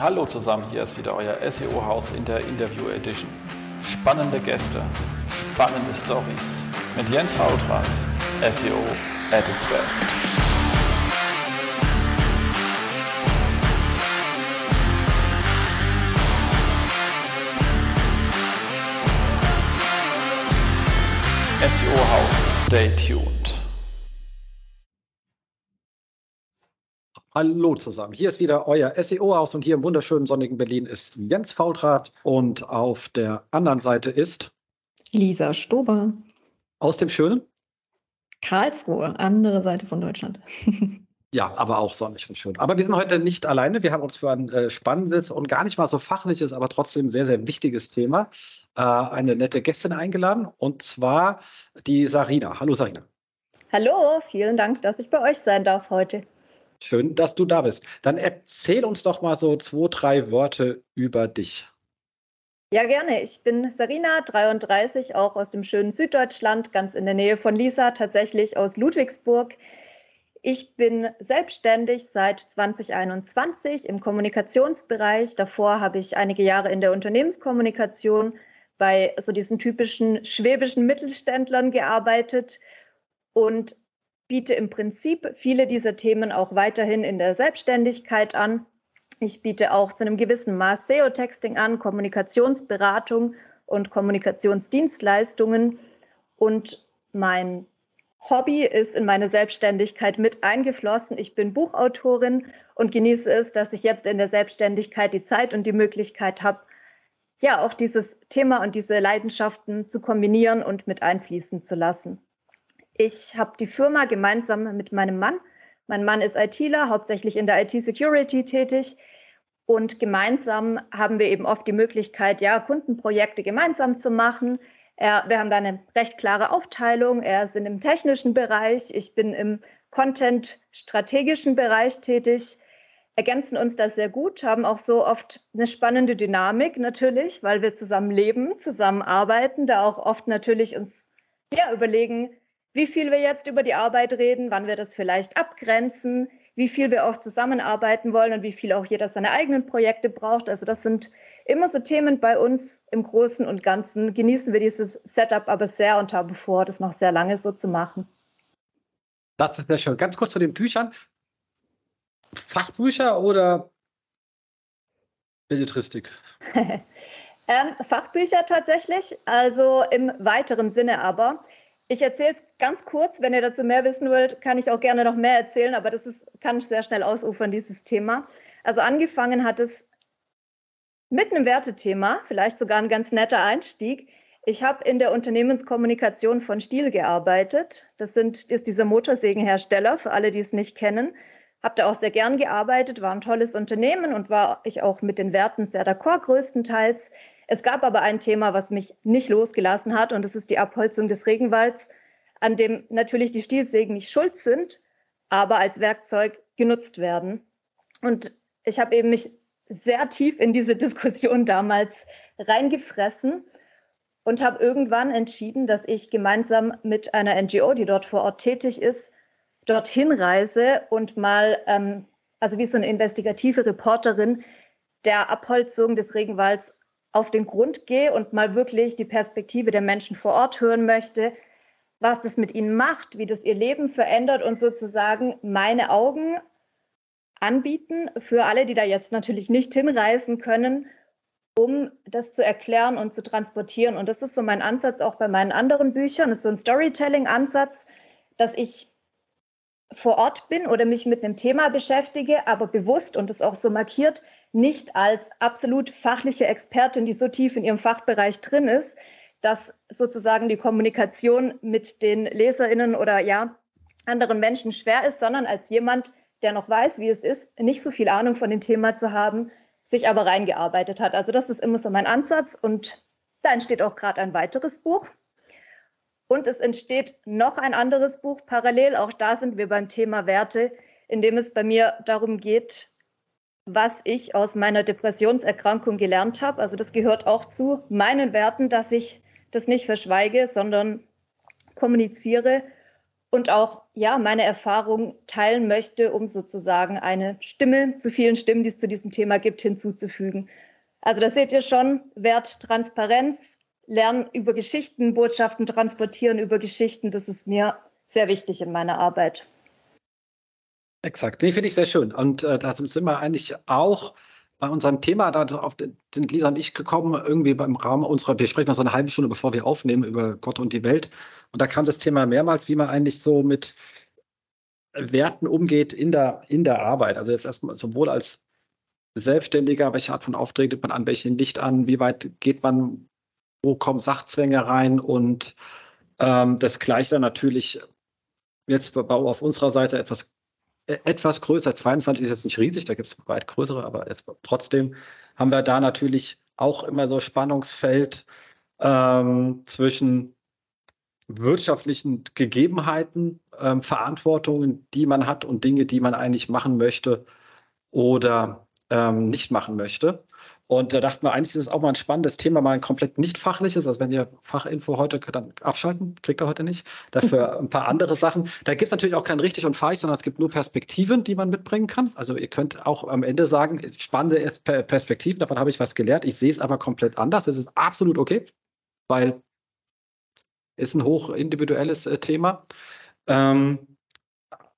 Hallo zusammen, hier ist wieder euer SEO-Haus in der Interview Edition. Spannende Gäste, spannende Stories mit Jens Fautrat, SEO at its best. SEO-Haus, stay tuned. Hallo zusammen, hier ist wieder euer SEO-Haus und hier im wunderschönen sonnigen Berlin ist Jens Fautrat und auf der anderen Seite ist Lisa Stober aus dem schönen Karlsruhe, andere Seite von Deutschland. Ja, aber auch sonnig und schön. Aber wir sind heute nicht alleine. Wir haben uns für ein äh, spannendes und gar nicht mal so fachliches, aber trotzdem sehr, sehr wichtiges Thema äh, eine nette Gästin eingeladen und zwar die Sarina. Hallo Sarina. Hallo, vielen Dank, dass ich bei euch sein darf heute. Schön, dass du da bist. Dann erzähl uns doch mal so zwei, drei Worte über dich. Ja, gerne. Ich bin Sarina, 33, auch aus dem schönen Süddeutschland, ganz in der Nähe von Lisa, tatsächlich aus Ludwigsburg. Ich bin selbstständig seit 2021 im Kommunikationsbereich. Davor habe ich einige Jahre in der Unternehmenskommunikation bei so diesen typischen schwäbischen Mittelständlern gearbeitet und biete im Prinzip viele dieser Themen auch weiterhin in der Selbstständigkeit an. Ich biete auch zu einem gewissen Maß SEO-Texting an, Kommunikationsberatung und Kommunikationsdienstleistungen. Und mein Hobby ist in meine Selbstständigkeit mit eingeflossen. Ich bin Buchautorin und genieße es, dass ich jetzt in der Selbstständigkeit die Zeit und die Möglichkeit habe, ja, auch dieses Thema und diese Leidenschaften zu kombinieren und mit einfließen zu lassen. Ich habe die Firma gemeinsam mit meinem Mann. Mein Mann ist ITler, hauptsächlich in der IT-Security tätig. Und gemeinsam haben wir eben oft die Möglichkeit, ja, Kundenprojekte gemeinsam zu machen. Er, wir haben da eine recht klare Aufteilung. Er ist dem technischen Bereich, ich bin im Content-strategischen Bereich tätig, ergänzen uns das sehr gut, haben auch so oft eine spannende Dynamik natürlich, weil wir zusammen leben, zusammen arbeiten, da auch oft natürlich uns ja, überlegen, wie viel wir jetzt über die Arbeit reden, wann wir das vielleicht abgrenzen, wie viel wir auch zusammenarbeiten wollen und wie viel auch jeder seine eigenen Projekte braucht. Also das sind immer so Themen bei uns im Großen und Ganzen. Genießen wir dieses Setup aber sehr und haben vor, das noch sehr lange so zu machen. Das ist sehr schön. Ganz kurz zu den Büchern. Fachbücher oder Belletristik? ähm, Fachbücher tatsächlich, also im weiteren Sinne aber. Ich erzähle es ganz kurz. Wenn ihr dazu mehr wissen wollt, kann ich auch gerne noch mehr erzählen, aber das ist, kann sehr schnell ausufern, dieses Thema. Also angefangen hat es mit einem Wertethema, vielleicht sogar ein ganz netter Einstieg. Ich habe in der Unternehmenskommunikation von Stiel gearbeitet. Das sind, ist dieser Motorsägenhersteller, für alle, die es nicht kennen. Habe da auch sehr gern gearbeitet, war ein tolles Unternehmen und war ich auch mit den Werten sehr d'accord größtenteils. Es gab aber ein Thema, was mich nicht losgelassen hat, und das ist die Abholzung des Regenwalds, an dem natürlich die Stielsägen nicht schuld sind, aber als Werkzeug genutzt werden. Und ich habe eben mich sehr tief in diese Diskussion damals reingefressen und habe irgendwann entschieden, dass ich gemeinsam mit einer NGO, die dort vor Ort tätig ist, dorthin reise und mal, ähm, also wie so eine investigative Reporterin, der Abholzung des Regenwalds auf den Grund gehe und mal wirklich die Perspektive der Menschen vor Ort hören möchte, was das mit ihnen macht, wie das ihr Leben verändert und sozusagen meine Augen anbieten für alle, die da jetzt natürlich nicht hinreisen können, um das zu erklären und zu transportieren. Und das ist so mein Ansatz auch bei meinen anderen Büchern. Das ist so ein Storytelling-Ansatz, dass ich vor Ort bin oder mich mit einem Thema beschäftige, aber bewusst und das auch so markiert, nicht als absolut fachliche Expertin, die so tief in ihrem Fachbereich drin ist, dass sozusagen die Kommunikation mit den Leserinnen oder ja anderen Menschen schwer ist, sondern als jemand, der noch weiß, wie es ist, nicht so viel Ahnung von dem Thema zu haben, sich aber reingearbeitet hat. Also das ist immer so mein Ansatz und da entsteht auch gerade ein weiteres Buch. Und es entsteht noch ein anderes Buch parallel. Auch da sind wir beim Thema Werte, in dem es bei mir darum geht, was ich aus meiner Depressionserkrankung gelernt habe. Also das gehört auch zu meinen Werten, dass ich das nicht verschweige, sondern kommuniziere. und auch ja meine Erfahrung teilen möchte, um sozusagen eine Stimme zu vielen Stimmen, die es zu diesem Thema gibt, hinzuzufügen. Also da seht ihr schon, Wert Transparenz, Lernen über Geschichten, Botschaften transportieren über Geschichten, das ist mir sehr wichtig in meiner Arbeit. Exakt, nee, finde ich sehr schön. Und äh, da sind wir eigentlich auch bei unserem Thema, da sind Lisa und ich gekommen, irgendwie beim Rahmen unserer, wir sprechen mal so eine halbe Stunde, bevor wir aufnehmen, über Gott und die Welt. Und da kam das Thema mehrmals, wie man eigentlich so mit Werten umgeht in der, in der Arbeit. Also jetzt erstmal sowohl als Selbstständiger, welche Art von Aufträgen nimmt man an, welche Licht an, wie weit geht man, wo kommen Sachzwänge rein und ähm, das Gleiche natürlich jetzt auf unserer Seite etwas etwas größer. 22 ist jetzt nicht riesig, da gibt es weit größere, aber jetzt trotzdem haben wir da natürlich auch immer so Spannungsfeld ähm, zwischen wirtschaftlichen Gegebenheiten, ähm, Verantwortungen, die man hat und Dinge, die man eigentlich machen möchte oder ähm, nicht machen möchte. Und da dachten wir, eigentlich ist es auch mal ein spannendes Thema, mal ein komplett nicht fachliches. Also wenn ihr Fachinfo heute dann abschalten, kriegt ihr heute nicht. Dafür ein paar andere Sachen. Da gibt es natürlich auch kein richtig und falsch, sondern es gibt nur Perspektiven, die man mitbringen kann. Also ihr könnt auch am Ende sagen, spannende Perspektiven, davon habe ich was gelernt. Ich sehe es aber komplett anders. Das ist absolut okay, weil es ein hoch individuelles äh, Thema. Ähm,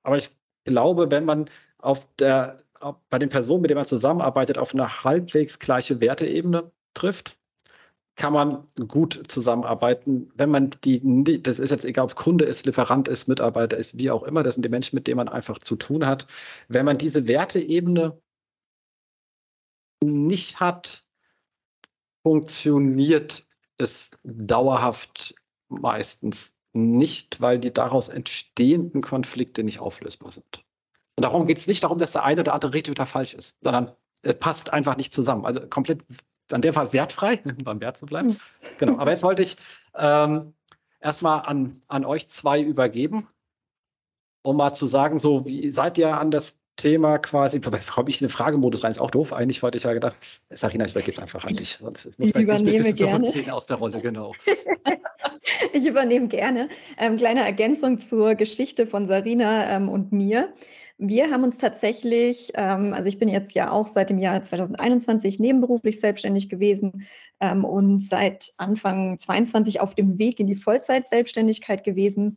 aber ich glaube, wenn man auf der bei den Personen, mit denen man zusammenarbeitet, auf eine halbwegs gleiche Werteebene trifft, kann man gut zusammenarbeiten. Wenn man die, das ist jetzt egal, ob Kunde ist, Lieferant ist, Mitarbeiter ist, wie auch immer, das sind die Menschen, mit denen man einfach zu tun hat. Wenn man diese Werteebene nicht hat, funktioniert es dauerhaft meistens nicht, weil die daraus entstehenden Konflikte nicht auflösbar sind. Und darum geht es nicht darum, dass der eine oder andere richtig oder falsch ist, sondern es passt einfach nicht zusammen. Also komplett an der Fall wertfrei, beim Wert zu bleiben. Hm. Genau. Aber jetzt wollte ich ähm, erstmal an, an euch zwei übergeben, um mal zu sagen, so wie seid ihr an das Thema quasi, komme ich in den Fragemodus rein, ist auch doof. Eigentlich wollte ich ja gedacht, Sarina, ich übergebe es einfach an dich. Sonst muss ich übernehme ein gerne. aus der Rolle, genau. ich übernehme gerne. Ähm, kleine Ergänzung zur Geschichte von Sarina ähm, und mir. Wir haben uns tatsächlich, ähm, also ich bin jetzt ja auch seit dem Jahr 2021 nebenberuflich selbstständig gewesen ähm, und seit Anfang 22 auf dem Weg in die Vollzeit-Selbstständigkeit gewesen.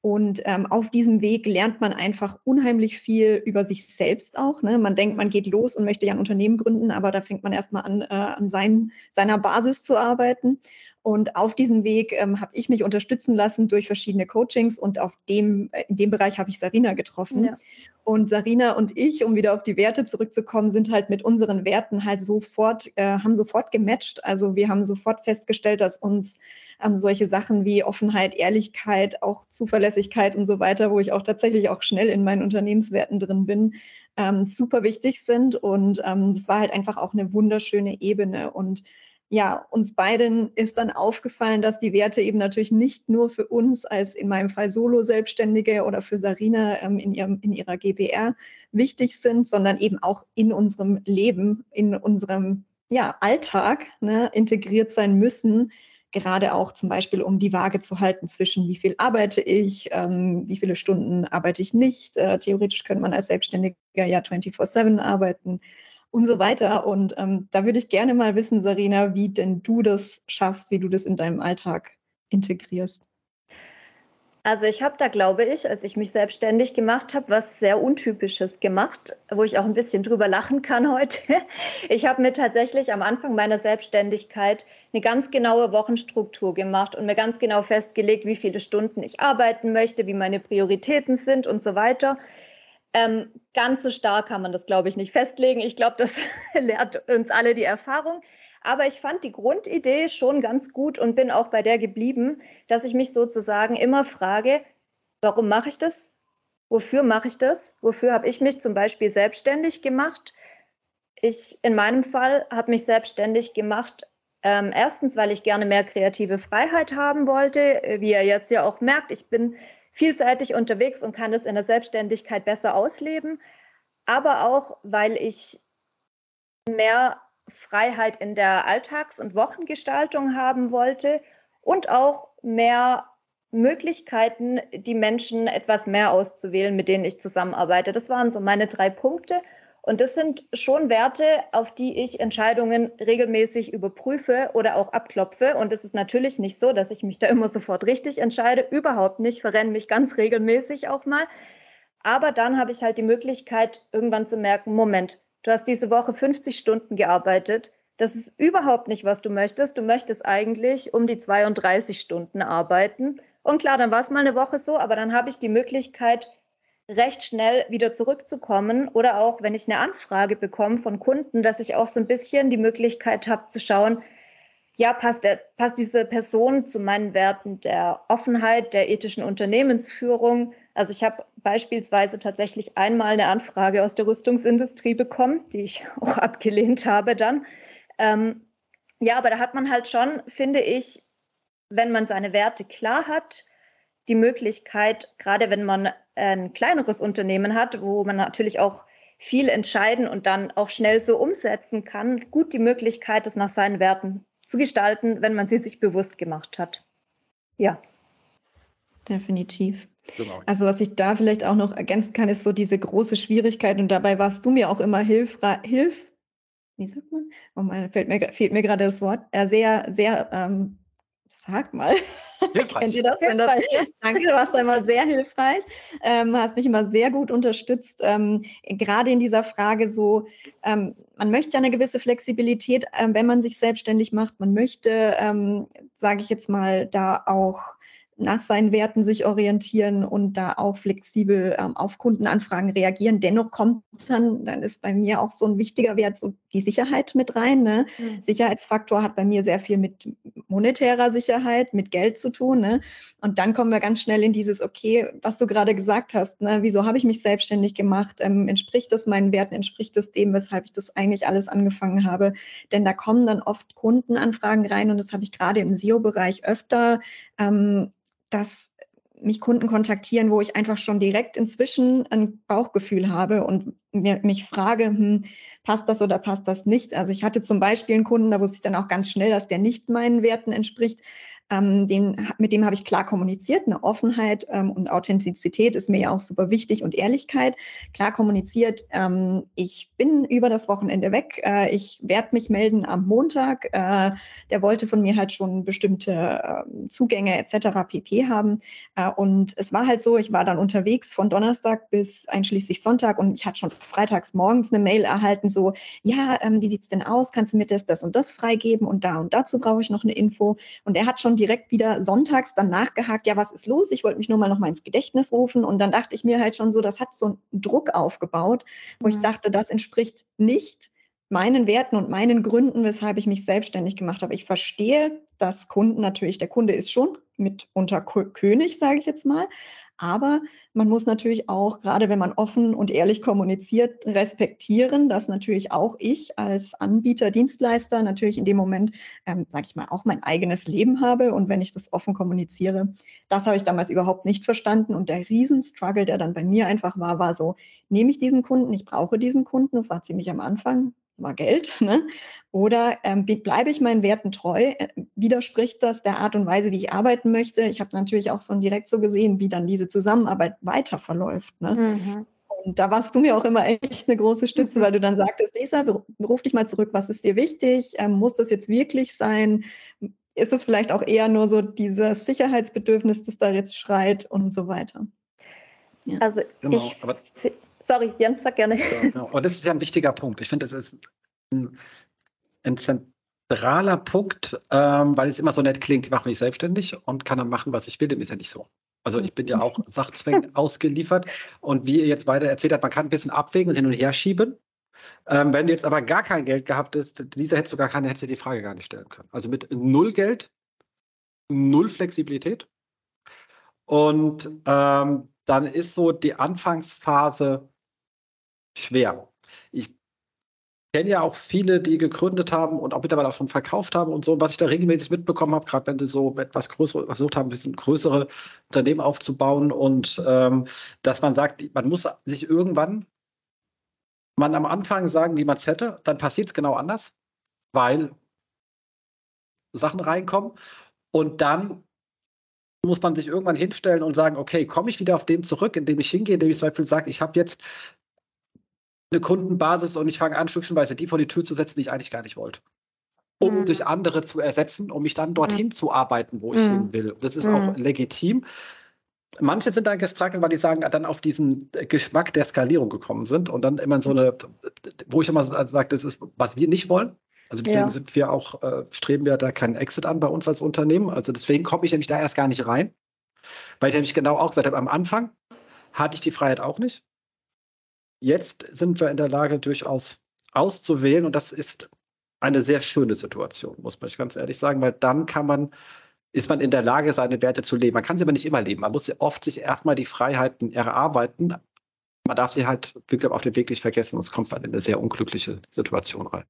Und ähm, auf diesem Weg lernt man einfach unheimlich viel über sich selbst auch. Ne? Man denkt, man geht los und möchte ja ein Unternehmen gründen, aber da fängt man erstmal an, äh, an sein, seiner Basis zu arbeiten. Und auf diesem Weg ähm, habe ich mich unterstützen lassen durch verschiedene Coachings und auf dem, äh, in dem Bereich habe ich Sarina getroffen. Ja. Und Sarina und ich, um wieder auf die Werte zurückzukommen, sind halt mit unseren Werten halt sofort, äh, haben sofort gematcht. Also wir haben sofort festgestellt, dass uns ähm, solche Sachen wie Offenheit, Ehrlichkeit, auch Zuverlässigkeit und so weiter, wo ich auch tatsächlich auch schnell in meinen Unternehmenswerten drin bin, ähm, super wichtig sind. Und ähm, das war halt einfach auch eine wunderschöne Ebene. Und ja, uns beiden ist dann aufgefallen, dass die Werte eben natürlich nicht nur für uns als in meinem Fall Solo-Selbstständige oder für Sarina ähm, in, ihrem, in ihrer GBR wichtig sind, sondern eben auch in unserem Leben, in unserem ja, Alltag ne, integriert sein müssen. Gerade auch zum Beispiel, um die Waage zu halten zwischen wie viel arbeite ich, ähm, wie viele Stunden arbeite ich nicht. Äh, theoretisch könnte man als Selbstständiger ja 24-7 arbeiten und so weiter. Und ähm, da würde ich gerne mal wissen, Sarina, wie denn du das schaffst, wie du das in deinem Alltag integrierst. Also ich habe da, glaube ich, als ich mich selbstständig gemacht habe, was sehr Untypisches gemacht, wo ich auch ein bisschen drüber lachen kann heute. Ich habe mir tatsächlich am Anfang meiner Selbstständigkeit eine ganz genaue Wochenstruktur gemacht und mir ganz genau festgelegt, wie viele Stunden ich arbeiten möchte, wie meine Prioritäten sind und so weiter. Ähm, ganz so stark kann man das, glaube ich, nicht festlegen. Ich glaube, das lehrt uns alle die Erfahrung. Aber ich fand die Grundidee schon ganz gut und bin auch bei der geblieben, dass ich mich sozusagen immer frage, warum mache ich das? Wofür mache ich das? Wofür habe ich mich zum Beispiel selbstständig gemacht? Ich in meinem Fall habe mich selbstständig gemacht. Ähm, erstens, weil ich gerne mehr kreative Freiheit haben wollte. Wie ihr jetzt ja auch merkt, ich bin vielseitig unterwegs und kann es in der Selbstständigkeit besser ausleben, aber auch, weil ich mehr Freiheit in der Alltags- und Wochengestaltung haben wollte und auch mehr Möglichkeiten, die Menschen etwas mehr auszuwählen, mit denen ich zusammenarbeite. Das waren so meine drei Punkte. Und das sind schon Werte, auf die ich Entscheidungen regelmäßig überprüfe oder auch abklopfe. Und es ist natürlich nicht so, dass ich mich da immer sofort richtig entscheide. Überhaupt nicht. Verrenne mich ganz regelmäßig auch mal. Aber dann habe ich halt die Möglichkeit, irgendwann zu merken, Moment, du hast diese Woche 50 Stunden gearbeitet. Das ist überhaupt nicht, was du möchtest. Du möchtest eigentlich um die 32 Stunden arbeiten. Und klar, dann war es mal eine Woche so, aber dann habe ich die Möglichkeit, recht schnell wieder zurückzukommen oder auch, wenn ich eine Anfrage bekomme von Kunden, dass ich auch so ein bisschen die Möglichkeit habe zu schauen, ja, passt, der, passt diese Person zu meinen Werten der Offenheit, der ethischen Unternehmensführung. Also ich habe beispielsweise tatsächlich einmal eine Anfrage aus der Rüstungsindustrie bekommen, die ich auch abgelehnt habe dann. Ähm, ja, aber da hat man halt schon, finde ich, wenn man seine Werte klar hat, die Möglichkeit, gerade wenn man ein kleineres Unternehmen hat, wo man natürlich auch viel entscheiden und dann auch schnell so umsetzen kann, gut die Möglichkeit, das nach seinen Werten zu gestalten, wenn man sie sich bewusst gemacht hat. Ja. Definitiv. Genau. Also was ich da vielleicht auch noch ergänzen kann, ist so diese große Schwierigkeit und dabei warst du mir auch immer hilfreich, hilf, wie sagt man? Oh mein, fällt mir, fehlt mir gerade das Wort, äh, sehr, sehr ähm, Sag mal. Hilfreich. Kennt ihr das? Hilfreich. das danke, du warst immer sehr hilfreich. Ähm, hast mich immer sehr gut unterstützt. Ähm, gerade in dieser Frage so, ähm, man möchte ja eine gewisse Flexibilität, ähm, wenn man sich selbstständig macht. Man möchte, ähm, sage ich jetzt mal, da auch nach seinen Werten sich orientieren und da auch flexibel ähm, auf Kundenanfragen reagieren. Dennoch kommt dann, dann ist bei mir auch so ein wichtiger Wert, so die Sicherheit mit rein. Ne? Mhm. Sicherheitsfaktor hat bei mir sehr viel mit monetärer Sicherheit, mit Geld zu tun. Ne? Und dann kommen wir ganz schnell in dieses, okay, was du gerade gesagt hast, ne? wieso habe ich mich selbstständig gemacht? Ähm, entspricht das meinen Werten? Entspricht das dem, weshalb ich das eigentlich alles angefangen habe? Denn da kommen dann oft Kundenanfragen rein und das habe ich gerade im SEO-Bereich öfter. Ähm, dass mich Kunden kontaktieren, wo ich einfach schon direkt inzwischen ein Bauchgefühl habe und mir, mich frage, hm, passt das oder passt das nicht? Also ich hatte zum Beispiel einen Kunden, da wusste ich dann auch ganz schnell, dass der nicht meinen Werten entspricht. Ähm, den, mit dem habe ich klar kommuniziert. Eine Offenheit ähm, und Authentizität ist mir ja auch super wichtig und Ehrlichkeit. Klar kommuniziert, ähm, ich bin über das Wochenende weg. Äh, ich werde mich melden am Montag. Äh, der wollte von mir halt schon bestimmte äh, Zugänge etc. pp haben. Äh, und es war halt so, ich war dann unterwegs von Donnerstag bis einschließlich Sonntag und ich hatte schon freitags morgens eine Mail erhalten, so, ja, ähm, wie sieht's denn aus? Kannst du mir das, das und das freigeben? Und da und dazu brauche ich noch eine Info. Und er hat schon direkt wieder sonntags dann nachgehakt, ja, was ist los? Ich wollte mich nur mal noch mal ins Gedächtnis rufen. Und dann dachte ich mir halt schon so, das hat so einen Druck aufgebaut, wo mhm. ich dachte, das entspricht nicht meinen Werten und meinen Gründen, weshalb ich mich selbstständig gemacht habe. Ich verstehe, dass Kunden natürlich, der Kunde ist schon mitunter König, sage ich jetzt mal, aber man muss natürlich auch, gerade wenn man offen und ehrlich kommuniziert, respektieren, dass natürlich auch ich als Anbieter, Dienstleister natürlich in dem Moment, ähm, sage ich mal, auch mein eigenes Leben habe. Und wenn ich das offen kommuniziere, das habe ich damals überhaupt nicht verstanden. Und der Riesenstruggle, der dann bei mir einfach war, war so, nehme ich diesen Kunden, ich brauche diesen Kunden, das war ziemlich am Anfang, war Geld, ne? oder ähm, bleibe ich meinen Werten treu? Äh, widerspricht das der Art und Weise, wie ich arbeiten möchte? Ich habe natürlich auch so direkt so gesehen, wie dann diese Zusammenarbeit weiter verläuft. Ne? Mhm. Und da warst du mir auch immer echt eine große Stütze, mhm. weil du dann sagtest, Lisa, beruf dich mal zurück, was ist dir wichtig? Ähm, muss das jetzt wirklich sein? Ist es vielleicht auch eher nur so dieses Sicherheitsbedürfnis, das da jetzt schreit und so weiter? Ja. Also genau, ich, Sorry, Jens, sag gerne. Ja, genau. Und das ist ja ein wichtiger Punkt. Ich finde, das ist ein, ein zentraler Punkt, ähm, weil es immer so nett klingt, ich mache mich selbstständig und kann dann machen, was ich will. Dem ist ja nicht so. Also ich bin ja auch Sachzwängen ausgeliefert. Und wie ihr jetzt beide erzählt habt, man kann ein bisschen abwägen und hin und her schieben. Ähm, wenn du jetzt aber gar kein Geld gehabt hast, dieser hätte sogar keine, hätte die Frage gar nicht stellen können. Also mit null Geld, null Flexibilität. Und ähm, dann ist so die Anfangsphase schwer. Ich kenne ja auch viele, die gegründet haben und auch mittlerweile auch schon verkauft haben und so. Und was ich da regelmäßig mitbekommen habe, gerade wenn sie so etwas größere versucht haben, ein bisschen größere Unternehmen aufzubauen und ähm, dass man sagt, man muss sich irgendwann man am Anfang sagen, wie man es hätte, dann passiert es genau anders, weil Sachen reinkommen und dann muss man sich irgendwann hinstellen und sagen, okay, komme ich wieder auf dem zurück, indem ich hingehe, indem ich zum Beispiel sage, ich habe jetzt eine Kundenbasis und ich fange an, stückchenweise die vor die Tür zu setzen, die ich eigentlich gar nicht wollte. Um mhm. durch andere zu ersetzen, um mich dann dorthin mhm. zu arbeiten, wo ich mhm. hin will. Das ist auch mhm. legitim. Manche sind dann gestruggelt, weil die sagen, dann auf diesen Geschmack der Skalierung gekommen sind und dann immer so eine, wo ich immer sage, das ist, was wir nicht wollen. Also deswegen ja. sind wir auch, äh, streben wir da keinen Exit an bei uns als Unternehmen. Also deswegen komme ich nämlich da erst gar nicht rein. Weil ich nämlich genau auch gesagt habe, am Anfang hatte ich die Freiheit auch nicht. Jetzt sind wir in der Lage, durchaus auszuwählen und das ist eine sehr schöne Situation, muss man ganz ehrlich sagen, weil dann kann man, ist man in der Lage, seine Werte zu leben. Man kann sie aber nicht immer leben. Man muss oft sich erstmal die Freiheiten erarbeiten. Man darf sie halt wirklich auf den Weg nicht vergessen, sonst kommt man in eine sehr unglückliche Situation rein.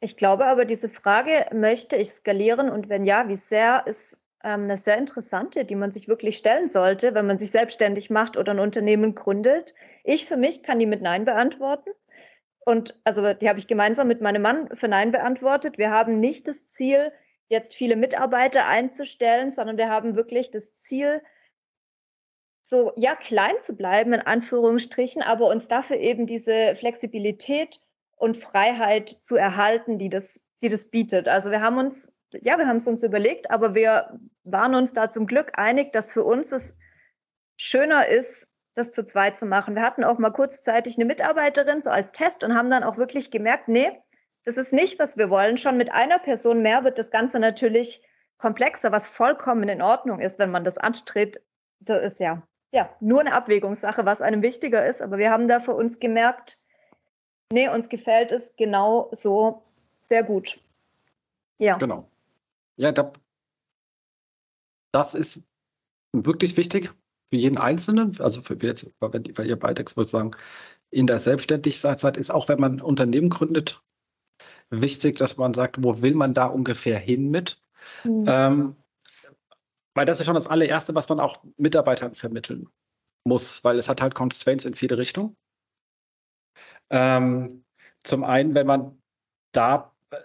Ich glaube aber, diese Frage, möchte ich skalieren und wenn ja, wie sehr, ist ähm, eine sehr interessante, die man sich wirklich stellen sollte, wenn man sich selbstständig macht oder ein Unternehmen gründet. Ich für mich kann die mit Nein beantworten. Und also die habe ich gemeinsam mit meinem Mann für Nein beantwortet. Wir haben nicht das Ziel, jetzt viele Mitarbeiter einzustellen, sondern wir haben wirklich das Ziel, so ja klein zu bleiben in Anführungsstrichen, aber uns dafür eben diese Flexibilität und Freiheit zu erhalten, die das, die das bietet. Also wir haben uns, ja, wir haben es uns überlegt, aber wir waren uns da zum Glück einig, dass für uns es schöner ist, das zu zweit zu machen. Wir hatten auch mal kurzzeitig eine Mitarbeiterin so als Test und haben dann auch wirklich gemerkt, nee, das ist nicht, was wir wollen. Schon mit einer Person mehr wird das Ganze natürlich komplexer, was vollkommen in Ordnung ist, wenn man das anstrebt. Das ist ja, ja nur eine Abwägungssache, was einem wichtiger ist. Aber wir haben da für uns gemerkt, Nee, uns gefällt es genau so sehr gut. Ja. Genau. Ja, da, das ist wirklich wichtig für jeden Einzelnen. Also für jetzt, wenn, wenn ihr beide sagen, in der Selbstständigkeit ist auch, wenn man ein Unternehmen gründet, wichtig, dass man sagt, wo will man da ungefähr hin mit? Mhm. Ähm, weil das ist schon das allererste, was man auch Mitarbeitern vermitteln muss, weil es hat halt Constraints in viele Richtungen. Ähm, zum einen, wenn man da äh,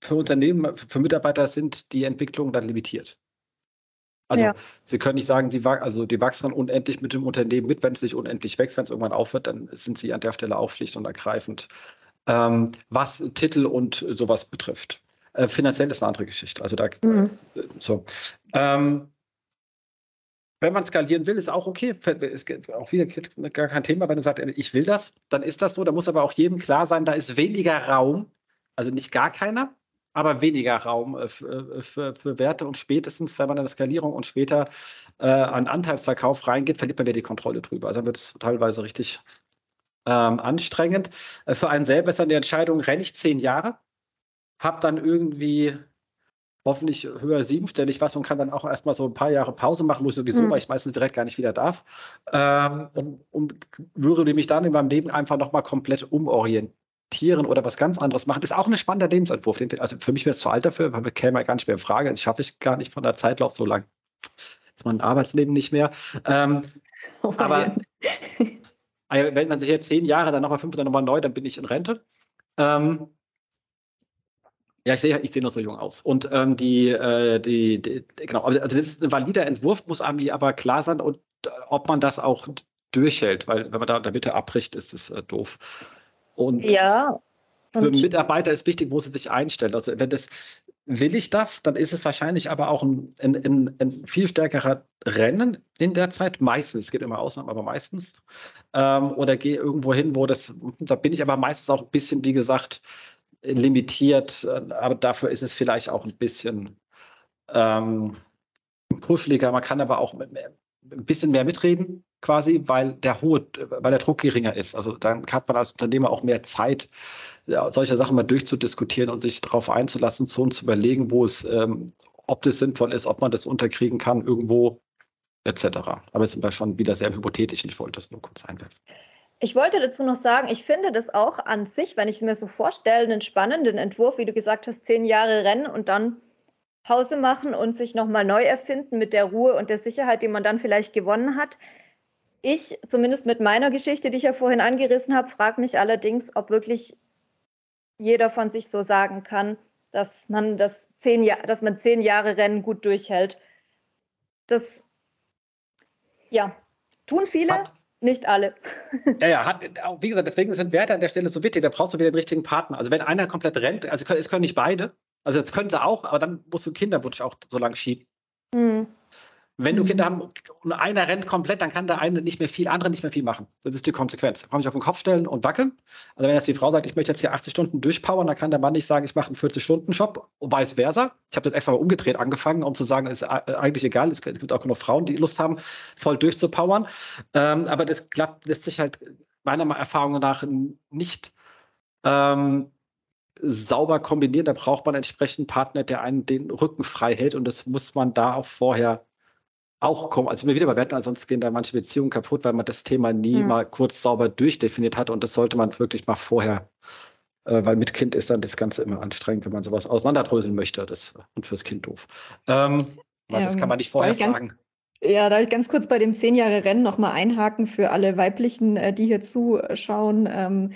für Unternehmen, für Mitarbeiter sind die Entwicklungen dann limitiert. Also ja. Sie können nicht sagen, sie also die wachsen dann unendlich mit dem Unternehmen mit, wenn es nicht unendlich wächst, wenn es irgendwann aufhört, dann sind sie an der Stelle auch schlicht und ergreifend. Ähm, was Titel und sowas betrifft. Äh, finanziell ist eine andere Geschichte. Also da mhm. äh, so. Ähm, wenn man skalieren will, ist auch okay. Ist auch wieder gar kein Thema. Wenn du sagst, ich will das, dann ist das so. Da muss aber auch jedem klar sein, da ist weniger Raum, also nicht gar keiner, aber weniger Raum äh, für, äh, für, für Werte. Und spätestens, wenn man der Skalierung und später äh, an Anteilsverkauf reingeht, verliert man wieder die Kontrolle drüber. Also dann wird es teilweise richtig ähm, anstrengend. Äh, für einen selber ist dann die Entscheidung, renne ich zehn Jahre, habe dann irgendwie hoffentlich höher siebenstellig was und kann dann auch erstmal so ein paar Jahre Pause machen, muss sowieso, mhm. weil ich meistens direkt gar nicht wieder darf. Ähm, und, und würde mich dann in meinem Leben einfach nochmal komplett umorientieren oder was ganz anderes machen. Das ist auch ein spannender Lebensentwurf. Also für mich wäre es zu alt dafür, weil wir käme gar nicht mehr in Frage. Das schaffe ich gar nicht von der Zeitlauf so lang. Ist mein Arbeitsleben nicht mehr. Ähm, oh aber wenn man sich jetzt zehn Jahre, dann nochmal fünf, dann nochmal neu, dann bin ich in Rente. Ähm, ja, ich sehe ich sehe noch so jung aus. Und ähm, die, äh, die, die, genau, also das ist ein valider Entwurf, muss einem aber klar sein und äh, ob man das auch durchhält, weil wenn man da in der Mitte abbricht, ist es äh, doof. Und ja. Und für Mitarbeiter ist wichtig, wo sie sich einstellen. Also wenn das will ich das, dann ist es wahrscheinlich aber auch ein, ein, ein, ein viel stärkerer Rennen in der Zeit. Meistens, es gibt immer Ausnahmen, aber meistens. Ähm, oder gehe irgendwo hin, wo das, da bin ich aber meistens auch ein bisschen, wie gesagt, limitiert, aber dafür ist es vielleicht auch ein bisschen ähm, kuscheliger. Man kann aber auch ein bisschen mehr mitreden, quasi, weil der hohe, weil der Druck geringer ist. Also dann hat man als Unternehmer auch mehr Zeit, solche Sachen mal durchzudiskutieren und sich darauf einzulassen, zu uns zu überlegen, wo es, ähm, ob das sinnvoll ist, ob man das unterkriegen kann, irgendwo, etc. Aber jetzt sind wir schon wieder sehr hypothetisch. Ich wollte das nur kurz einwerfen. Ich wollte dazu noch sagen, ich finde das auch an sich, wenn ich mir so vorstelle, einen spannenden Entwurf, wie du gesagt hast, zehn Jahre rennen und dann Pause machen und sich nochmal neu erfinden mit der Ruhe und der Sicherheit, die man dann vielleicht gewonnen hat. Ich, zumindest mit meiner Geschichte, die ich ja vorhin angerissen habe, frage mich allerdings, ob wirklich jeder von sich so sagen kann, dass man das zehn, dass man zehn Jahre Rennen gut durchhält. das, ja, tun viele, hat, nicht alle. ja, ja, hat, wie gesagt, deswegen sind Werte an der Stelle so wichtig, da brauchst du wieder den richtigen Partner. Also wenn einer komplett rennt, also es können nicht beide, also jetzt können sie auch, aber dann musst du Kinderwunsch auch so lange schieben. Mhm. Wenn du Kinder haben und einer rennt komplett, dann kann der eine nicht mehr viel, andere nicht mehr viel machen. Das ist die Konsequenz. Kann ich auf den Kopf stellen und wackeln. Also wenn jetzt die Frau sagt, ich möchte jetzt hier 80 Stunden durchpowern, dann kann der Mann nicht sagen, ich mache einen 40-Stunden-Job und vice versa. Ich habe das extra mal umgedreht angefangen, um zu sagen, es ist eigentlich egal. Es gibt auch genug Frauen, die Lust haben, voll durchzupowern. Ähm, aber das klappt, lässt sich halt meiner Erfahrung nach nicht ähm, sauber kombinieren. Da braucht man entsprechend einen Partner, der einen den Rücken frei hält. Und das muss man da auch vorher auch kommen. Also wir wieder bei Wetten, ansonsten gehen da manche Beziehungen kaputt, weil man das Thema nie mhm. mal kurz sauber durchdefiniert hat. Und das sollte man wirklich mal vorher, äh, weil mit Kind ist dann das Ganze immer anstrengend, wenn man sowas auseinanderdröseln möchte. Das und fürs Kind doof. Ähm, weil ähm, das kann man nicht vorher fragen. Ja, da ich ganz kurz bei dem zehn Jahre Rennen nochmal einhaken für alle Weiblichen, äh, die hier zuschauen. Ähm,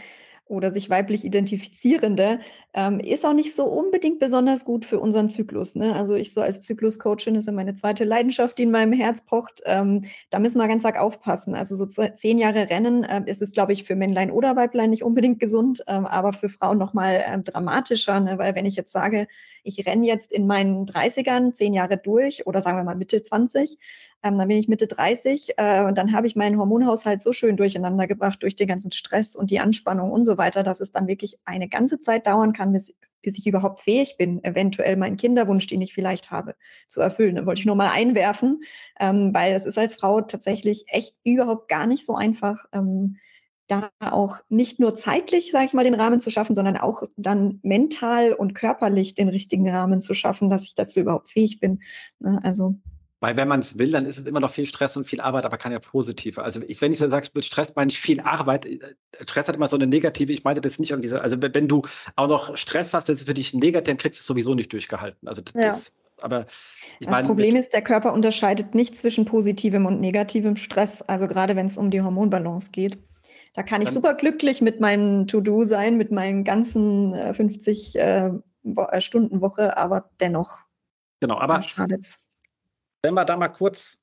oder sich weiblich identifizierende, ähm, ist auch nicht so unbedingt besonders gut für unseren Zyklus. Ne? Also ich so als Zykluscoachin ist ja meine zweite Leidenschaft, die in meinem Herz pocht. Ähm, da müssen wir ganz arg aufpassen. Also so zehn Jahre Rennen äh, ist es, glaube ich, für Männlein oder Weiblein nicht unbedingt gesund, ähm, aber für Frauen nochmal ähm, dramatischer, ne? weil wenn ich jetzt sage, ich renne jetzt in meinen 30ern zehn Jahre durch oder sagen wir mal Mitte 20, ähm, dann bin ich Mitte 30 äh, und dann habe ich meinen Hormonhaushalt so schön durcheinander gebracht durch den ganzen Stress und die Anspannung und so weiter, dass es dann wirklich eine ganze Zeit dauern kann, bis, bis ich überhaupt fähig bin, eventuell meinen Kinderwunsch, den ich vielleicht habe, zu erfüllen. Da wollte ich nur mal einwerfen, ähm, weil es ist als Frau tatsächlich echt überhaupt gar nicht so einfach. Ähm, da auch nicht nur zeitlich, sage ich mal, den Rahmen zu schaffen, sondern auch dann mental und körperlich den richtigen Rahmen zu schaffen, dass ich dazu überhaupt fähig bin. Ne, also weil wenn man es will, dann ist es immer noch viel Stress und viel Arbeit, aber kann ja positiv. Also ich, wenn ich so sage, mit Stress meine ich viel Arbeit. Äh, Stress hat immer so eine negative, ich meine das nicht irgendwie so, also wenn du auch noch Stress hast, das ist für dich negativ, dann kriegst du es sowieso nicht durchgehalten. Also das, ja. aber das meine, Problem ist, der Körper unterscheidet nicht zwischen positivem und negativem Stress, also gerade wenn es um die Hormonbalance geht. Da kann ich super glücklich mit meinem To-Do sein, mit meinen ganzen 50 äh, äh, Stunden Woche, aber dennoch. Genau, aber schadet's wenn wir da mal kurz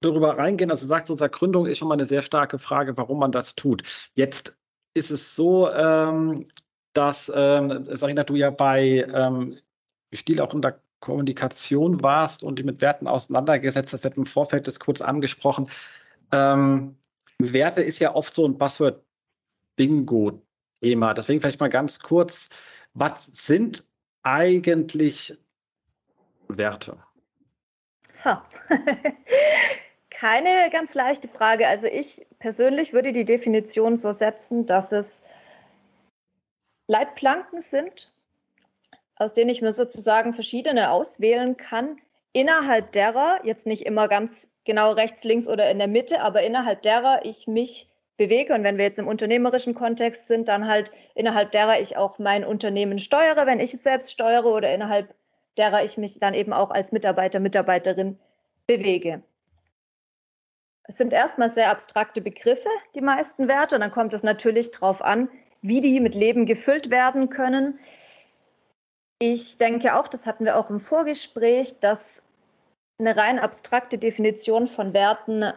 darüber reingehen, also sagt unserer Gründung ist schon mal eine sehr starke Frage, warum man das tut. Jetzt ist es so, ähm, dass, ähm, Sarina, du ja bei ähm, Stil auch in der Kommunikation warst und die mit Werten auseinandergesetzt. Das wird im Vorfeld das kurz angesprochen. Ähm, Werte ist ja oft so ein Buzzword-Bingo-Thema. Deswegen vielleicht mal ganz kurz, was sind eigentlich Werte? Ha. Keine ganz leichte Frage. Also ich persönlich würde die Definition so setzen, dass es Leitplanken sind, aus denen ich mir sozusagen verschiedene auswählen kann, innerhalb derer, jetzt nicht immer ganz genau rechts, links oder in der Mitte, aber innerhalb derer ich mich bewege. Und wenn wir jetzt im unternehmerischen Kontext sind, dann halt innerhalb derer ich auch mein Unternehmen steuere, wenn ich es selbst steuere oder innerhalb derer ich mich dann eben auch als Mitarbeiter, Mitarbeiterin bewege. Es sind erstmal sehr abstrakte Begriffe, die meisten Werte, und dann kommt es natürlich darauf an, wie die mit Leben gefüllt werden können. Ich denke auch, das hatten wir auch im Vorgespräch, dass eine rein abstrakte Definition von Werten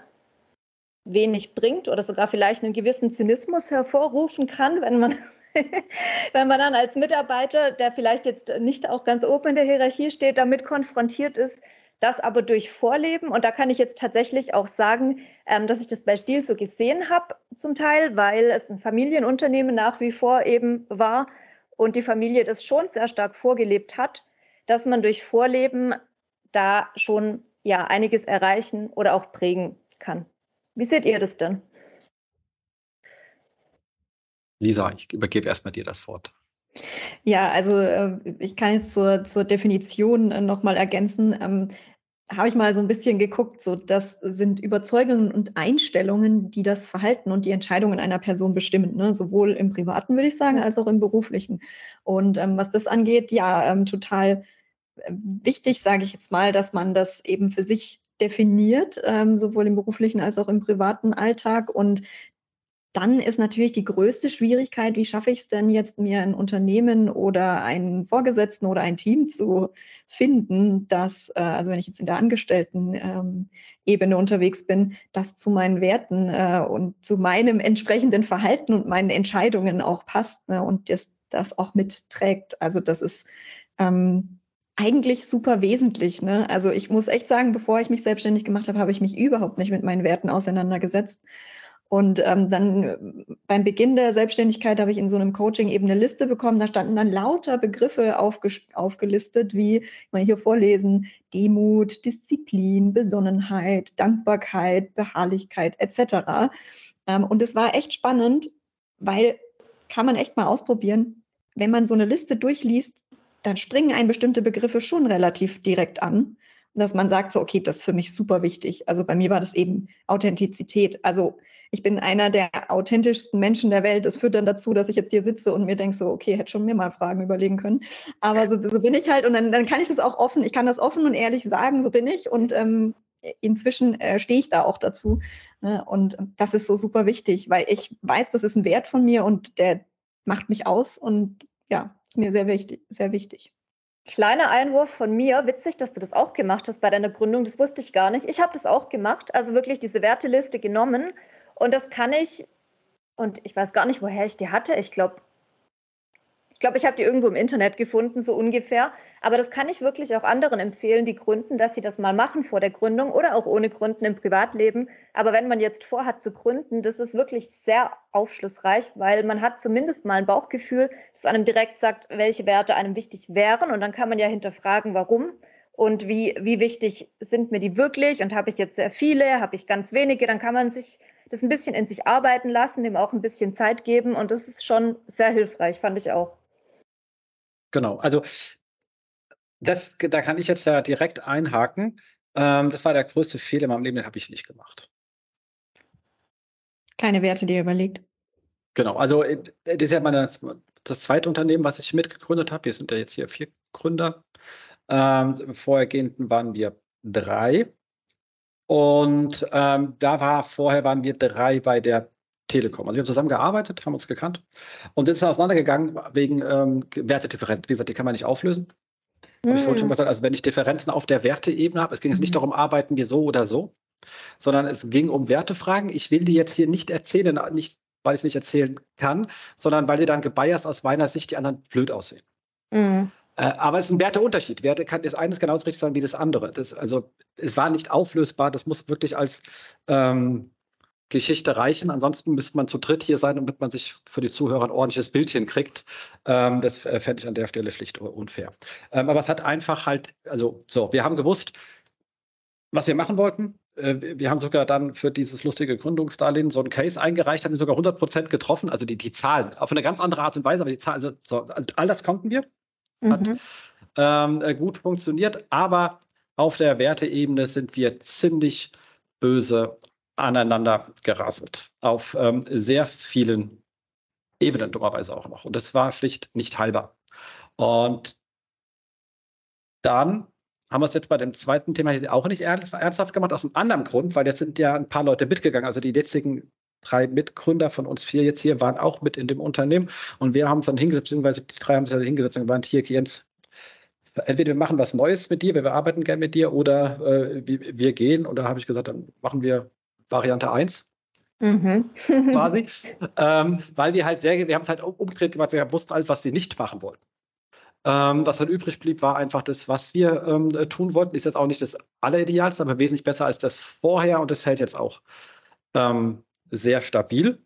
wenig bringt oder sogar vielleicht einen gewissen Zynismus hervorrufen kann, wenn man wenn man dann als Mitarbeiter, der vielleicht jetzt nicht auch ganz oben in der Hierarchie steht, damit konfrontiert ist, das aber durch Vorleben, und da kann ich jetzt tatsächlich auch sagen, ähm, dass ich das bei Stil so gesehen habe zum Teil, weil es ein Familienunternehmen nach wie vor eben war und die Familie das schon sehr stark vorgelebt hat, dass man durch Vorleben da schon ja einiges erreichen oder auch prägen kann. Wie seht ihr das denn? Lisa, ich übergebe erstmal dir das Wort. Ja, also äh, ich kann jetzt zur, zur Definition äh, nochmal ergänzen. Ähm, habe ich mal so ein bisschen geguckt, so das sind Überzeugungen und Einstellungen, die das Verhalten und die Entscheidungen einer Person bestimmen, ne? sowohl im privaten, würde ich sagen, als auch im beruflichen. Und ähm, was das angeht, ja, ähm, total äh, wichtig, sage ich jetzt mal, dass man das eben für sich definiert, ähm, sowohl im beruflichen als auch im privaten Alltag und dann ist natürlich die größte Schwierigkeit, wie schaffe ich es denn jetzt, mir ein Unternehmen oder einen Vorgesetzten oder ein Team zu finden, das, äh, also wenn ich jetzt in der Angestellten-Ebene ähm, unterwegs bin, das zu meinen Werten äh, und zu meinem entsprechenden Verhalten und meinen Entscheidungen auch passt ne, und das, das auch mitträgt. Also das ist ähm, eigentlich super wesentlich. Ne? Also ich muss echt sagen, bevor ich mich selbstständig gemacht habe, habe ich mich überhaupt nicht mit meinen Werten auseinandergesetzt. Und ähm, dann äh, beim Beginn der Selbstständigkeit habe ich in so einem Coaching eben eine Liste bekommen. Da standen dann lauter Begriffe aufgelistet, wie ich mal hier vorlesen: Demut, Disziplin, Besonnenheit, Dankbarkeit, Beharrlichkeit etc. Ähm, und es war echt spannend, weil kann man echt mal ausprobieren. Wenn man so eine Liste durchliest, dann springen ein bestimmte Begriffe schon relativ direkt an dass man sagt so, okay, das ist für mich super wichtig. Also bei mir war das eben Authentizität. Also ich bin einer der authentischsten Menschen der Welt. Das führt dann dazu, dass ich jetzt hier sitze und mir denke so, okay, hätte schon mir mal Fragen überlegen können. Aber so, so bin ich halt und dann, dann kann ich das auch offen, ich kann das offen und ehrlich sagen, so bin ich und ähm, inzwischen äh, stehe ich da auch dazu. Ne? Und das ist so super wichtig, weil ich weiß, das ist ein Wert von mir und der macht mich aus und ja, ist mir sehr wichtig, sehr wichtig. Kleiner Einwurf von mir. Witzig, dass du das auch gemacht hast bei deiner Gründung. Das wusste ich gar nicht. Ich habe das auch gemacht. Also wirklich diese Werteliste genommen und das kann ich, und ich weiß gar nicht, woher ich die hatte. Ich glaube, glaube, ich habe die irgendwo im Internet gefunden, so ungefähr. Aber das kann ich wirklich auch anderen empfehlen, die gründen, dass sie das mal machen vor der Gründung oder auch ohne Gründen im Privatleben. Aber wenn man jetzt vorhat zu gründen, das ist wirklich sehr aufschlussreich, weil man hat zumindest mal ein Bauchgefühl, das einem direkt sagt, welche Werte einem wichtig wären. Und dann kann man ja hinterfragen, warum und wie, wie wichtig sind mir die wirklich und habe ich jetzt sehr viele, habe ich ganz wenige, dann kann man sich das ein bisschen in sich arbeiten lassen, dem auch ein bisschen Zeit geben und das ist schon sehr hilfreich, fand ich auch. Genau, also das, da kann ich jetzt ja direkt einhaken. Ähm, das war der größte Fehler in meinem Leben, den habe ich nicht gemacht. Keine Werte, die ihr überlegt. Genau, also äh, das ist ja meine, das zweite Unternehmen, was ich mitgegründet habe. Wir sind ja jetzt hier vier Gründer. Ähm, Im vorhergehenden waren wir drei. Und ähm, da war vorher waren wir drei bei der Telekom. Also wir haben zusammen gearbeitet, haben uns gekannt und sind auseinandergegangen wegen ähm, Wertedifferenz. Wie gesagt, die kann man nicht auflösen. Mm. Habe ich vorhin schon gesagt, also wenn ich Differenzen auf der Werteebene habe, es ging jetzt nicht mm. darum, arbeiten wir so oder so, sondern es ging um Wertefragen. Ich will die jetzt hier nicht erzählen, nicht weil ich es nicht erzählen kann, sondern weil die dann gebiased aus meiner Sicht die anderen blöd aussehen. Mm. Äh, aber es ist ein Werteunterschied. Werte kann das eine genauso richtig sein wie das andere. Das, also es war nicht auflösbar. Das muss wirklich als ähm, Geschichte reichen. Ansonsten müsste man zu dritt hier sein, damit man sich für die Zuhörer ein ordentliches Bildchen kriegt. Ähm, das äh, fände ich an der Stelle schlicht unfair. Ähm, aber es hat einfach halt, also so, wir haben gewusst, was wir machen wollten. Äh, wir haben sogar dann für dieses lustige Gründungsdarlehen so einen Case eingereicht, haben sogar 100 Prozent getroffen, also die, die Zahlen, auf eine ganz andere Art und Weise, aber die Zahlen, also so, all das konnten wir hat mhm. ähm, äh, gut funktioniert. Aber auf der Werteebene sind wir ziemlich böse aneinander gerasselt. Auf ähm, sehr vielen Ebenen dummerweise auch noch. Und das war schlicht nicht heilbar. Und dann haben wir es jetzt bei dem zweiten Thema auch nicht ernsthaft gemacht, aus einem anderen Grund, weil jetzt sind ja ein paar Leute mitgegangen. Also die jetzigen drei Mitgründer von uns vier jetzt hier waren auch mit in dem Unternehmen und wir haben uns dann hingesetzt, beziehungsweise die drei haben sich dann hingesetzt und gemeint, hier Jens, entweder wir machen was Neues mit dir, wir arbeiten gerne mit dir oder äh, wir, wir, gehen und da habe ich gesagt, dann machen wir Variante 1. Mhm. quasi, ähm, weil wir halt sehr, wir haben es halt umgedreht gemacht, wir wussten alles, was wir nicht machen wollten. Ähm, was dann übrig blieb, war einfach das, was wir ähm, tun wollten. Ist jetzt auch nicht das Alleridealste, aber wesentlich besser als das vorher und das hält jetzt auch. Ähm, sehr stabil.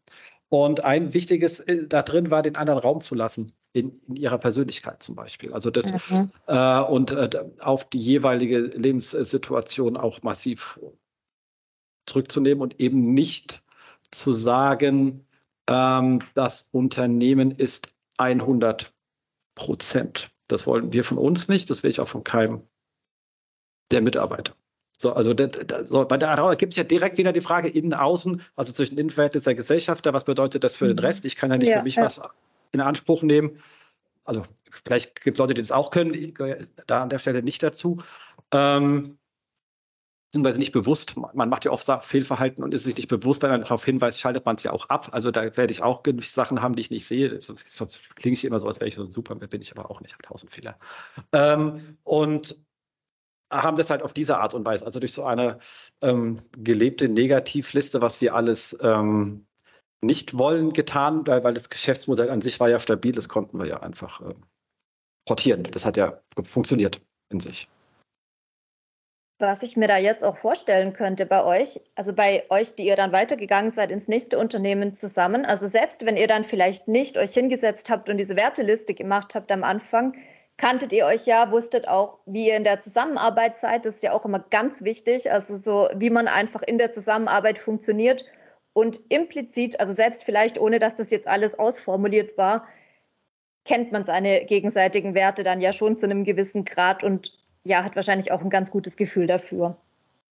Und ein wichtiges äh, da drin war, den anderen Raum zu lassen, in, in ihrer Persönlichkeit zum Beispiel. Also das, mhm. äh, und äh, auf die jeweilige Lebenssituation auch massiv zurückzunehmen und eben nicht zu sagen, ähm, das Unternehmen ist 100 Prozent. Das wollen wir von uns nicht, das will ich auch von keinem der Mitarbeiter. So, also da, da, so, bei der gibt es ja direkt wieder die Frage innen, außen, also zwischen Innenverhältnis der Gesellschafter, was bedeutet das für mhm. den Rest? Ich kann ja nicht ja, für mich ja. was in Anspruch nehmen. Also vielleicht gibt es Leute, die das auch können, da an der Stelle nicht dazu. Ähm, beziehungsweise nicht bewusst. Man macht ja oft Fehlverhalten und ist sich nicht bewusst, wenn man darauf hinweist, schaltet man es ja auch ab. Also da werde ich auch Sachen haben, die ich nicht sehe. Sonst, sonst klinge ich immer so, als wäre ich so super, bin ich aber auch nicht, habe tausend Fehler. Ähm, und haben das halt auf diese Art und Weise, also durch so eine ähm, gelebte Negativliste, was wir alles ähm, nicht wollen, getan, weil, weil, das Geschäftsmodell an sich war ja stabil, das konnten wir ja einfach äh, portieren. Das hat ja funktioniert in sich. Was ich mir da jetzt auch vorstellen könnte bei euch, also bei euch, die ihr dann weitergegangen seid ins nächste Unternehmen zusammen, also selbst wenn ihr dann vielleicht nicht euch hingesetzt habt und diese Werteliste gemacht habt am Anfang, kanntet ihr euch ja, wusstet auch, wie ihr in der Zusammenarbeit seid. Das ist ja auch immer ganz wichtig, also so, wie man einfach in der Zusammenarbeit funktioniert und implizit, also selbst vielleicht ohne, dass das jetzt alles ausformuliert war, kennt man seine gegenseitigen Werte dann ja schon zu einem gewissen Grad und ja, hat wahrscheinlich auch ein ganz gutes Gefühl dafür.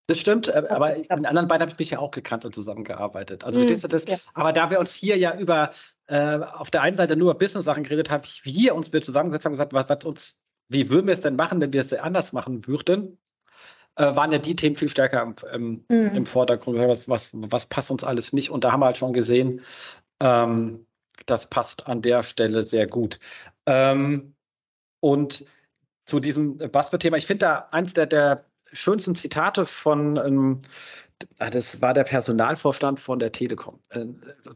Das stimmt, äh, aber das in anderen beiden habe ich ja auch gekannt und zusammengearbeitet. Also mm, das, ja. aber da wir uns hier ja über äh, auf der einen Seite nur über Business-Sachen geredet haben, wir uns wir zusammengesetzt haben gesagt, was, was uns, wie würden wir es denn machen, wenn wir es anders machen würden? Äh, waren ja die Themen viel stärker im, im, mm. im Vordergrund. Was, was, was passt uns alles nicht? Und da haben wir halt schon gesehen, ähm, das passt an der Stelle sehr gut. Ähm, und zu diesem Buzzword-Thema. Ich finde da eins der, der schönsten Zitate von, ähm, ah, das war der Personalvorstand von der Telekom, äh,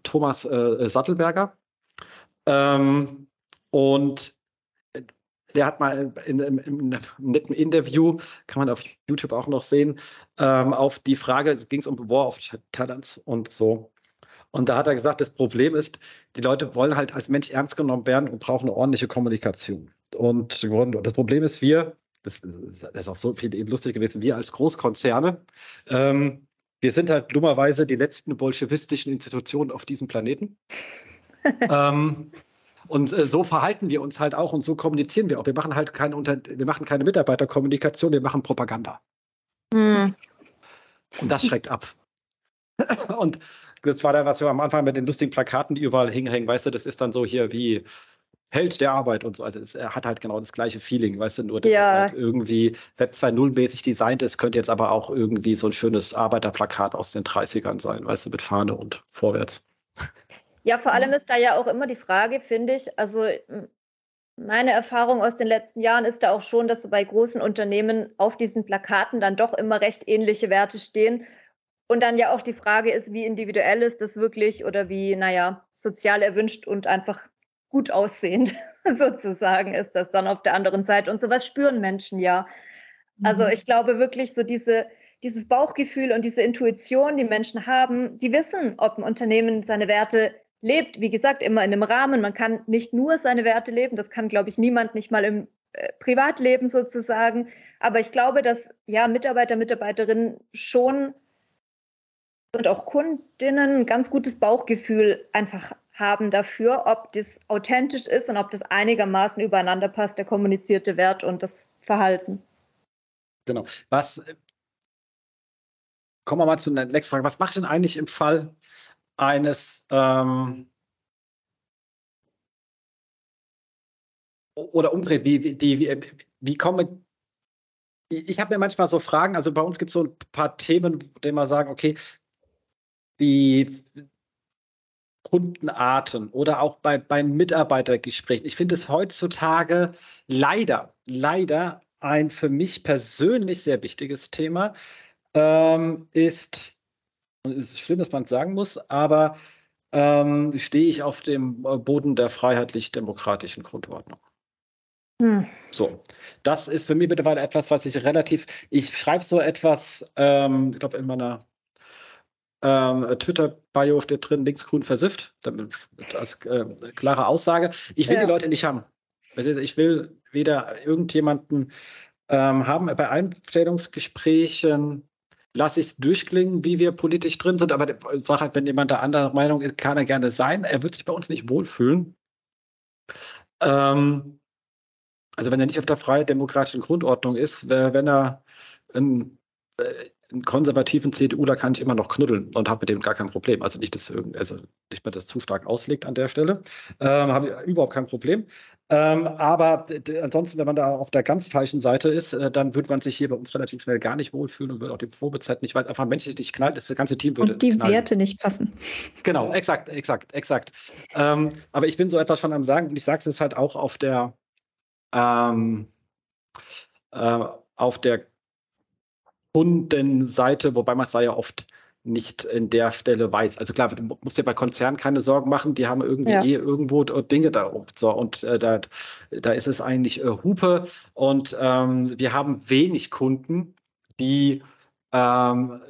Thomas äh, Sattelberger. Ähm, und der hat mal in, einem netten Interview, kann man auf YouTube auch noch sehen, ähm, auf die Frage, es ging um War of Talents und so. Und da hat er gesagt, das Problem ist, die Leute wollen halt als Mensch ernst genommen werden und brauchen eine ordentliche Kommunikation. Und das Problem ist, wir, das ist auch so viel eben lustig gewesen, wir als Großkonzerne, ähm, wir sind halt dummerweise die letzten bolschewistischen Institutionen auf diesem Planeten. ähm, und äh, so verhalten wir uns halt auch und so kommunizieren wir auch. Wir machen halt keine, Unter wir machen keine Mitarbeiterkommunikation, wir machen Propaganda. Hm. Und das schreckt ab. und das war da, was wir am Anfang mit den lustigen Plakaten, die überall hängen, weißt du, das ist dann so hier wie Held der Arbeit und so. Also es, er hat halt genau das gleiche Feeling, weißt du, nur dass ja. es halt irgendwie Web 2.0 mäßig designt ist, könnte jetzt aber auch irgendwie so ein schönes Arbeiterplakat aus den 30ern sein, weißt du, mit Fahne und vorwärts. Ja, vor allem ist da ja auch immer die Frage, finde ich, also meine Erfahrung aus den letzten Jahren ist da auch schon, dass so bei großen Unternehmen auf diesen Plakaten dann doch immer recht ähnliche Werte stehen. Und dann ja auch die Frage ist, wie individuell ist das wirklich oder wie, naja, sozial erwünscht und einfach gut aussehend sozusagen ist das dann auf der anderen Seite. Und sowas spüren Menschen ja. Also mhm. ich glaube wirklich so diese, dieses Bauchgefühl und diese Intuition, die Menschen haben, die wissen, ob ein Unternehmen seine Werte lebt. Wie gesagt, immer in einem Rahmen. Man kann nicht nur seine Werte leben. Das kann, glaube ich, niemand nicht mal im äh, Privatleben sozusagen. Aber ich glaube, dass ja Mitarbeiter, Mitarbeiterinnen schon und auch Kundinnen ein ganz gutes Bauchgefühl einfach haben dafür, ob das authentisch ist und ob das einigermaßen übereinander passt, der kommunizierte Wert und das Verhalten. Genau. Was kommen wir mal zu der nächsten Frage. Was macht denn eigentlich im Fall eines ähm, oder umdreht, wie, wie, wie, wie komme ich habe mir manchmal so Fragen, also bei uns gibt es so ein paar Themen, denen wir sagen, okay, die Kundenarten oder auch bei, bei Mitarbeitergesprächen. Ich finde es heutzutage leider, leider ein für mich persönlich sehr wichtiges Thema ähm, ist, und es ist schlimm, dass man es sagen muss, aber ähm, stehe ich auf dem Boden der freiheitlich-demokratischen Grundordnung. Hm. So, das ist für mich mittlerweile etwas, was ich relativ, ich schreibe so etwas, ähm, ich glaube in meiner ähm, Twitter-Bio steht drin, linksgrün versifft. Als äh, klare Aussage. Ich will ja. die Leute nicht haben. Ich will weder irgendjemanden ähm, haben. Bei Einstellungsgesprächen lasse ich es durchklingen, wie wir politisch drin sind. Aber sage halt, wenn jemand der anderer Meinung ist, kann er gerne sein. Er wird sich bei uns nicht wohlfühlen. Ähm, also wenn er nicht auf der freien demokratischen Grundordnung ist, wenn er ein, äh, einen konservativen CDUler kann ich immer noch knuddeln und habe mit dem gar kein Problem. Also nicht, dass also nicht mehr das zu stark auslegt an der Stelle. Ähm, habe ich überhaupt kein Problem. Ähm, aber ansonsten, wenn man da auf der ganz falschen Seite ist, äh, dann würde man sich hier bei uns relativ schnell gar nicht wohlfühlen und würde auch die Probezeit nicht, weil einfach menschlich nicht knallt, das ganze Team würde. Und die knallen. Werte nicht passen. Genau, exakt, exakt, exakt. Ähm, aber ich bin so etwas schon am Sagen und ich sage es jetzt halt auch auf der ähm, äh, auf der Kundenseite, wobei man es da ja oft nicht in der Stelle weiß. Also klar, du musst dir bei Konzernen keine Sorgen machen, die haben irgendwie ja. eh irgendwo Dinge da. So, und äh, da, da ist es eigentlich äh, Hupe. Und ähm, wir haben wenig Kunden, die ähm,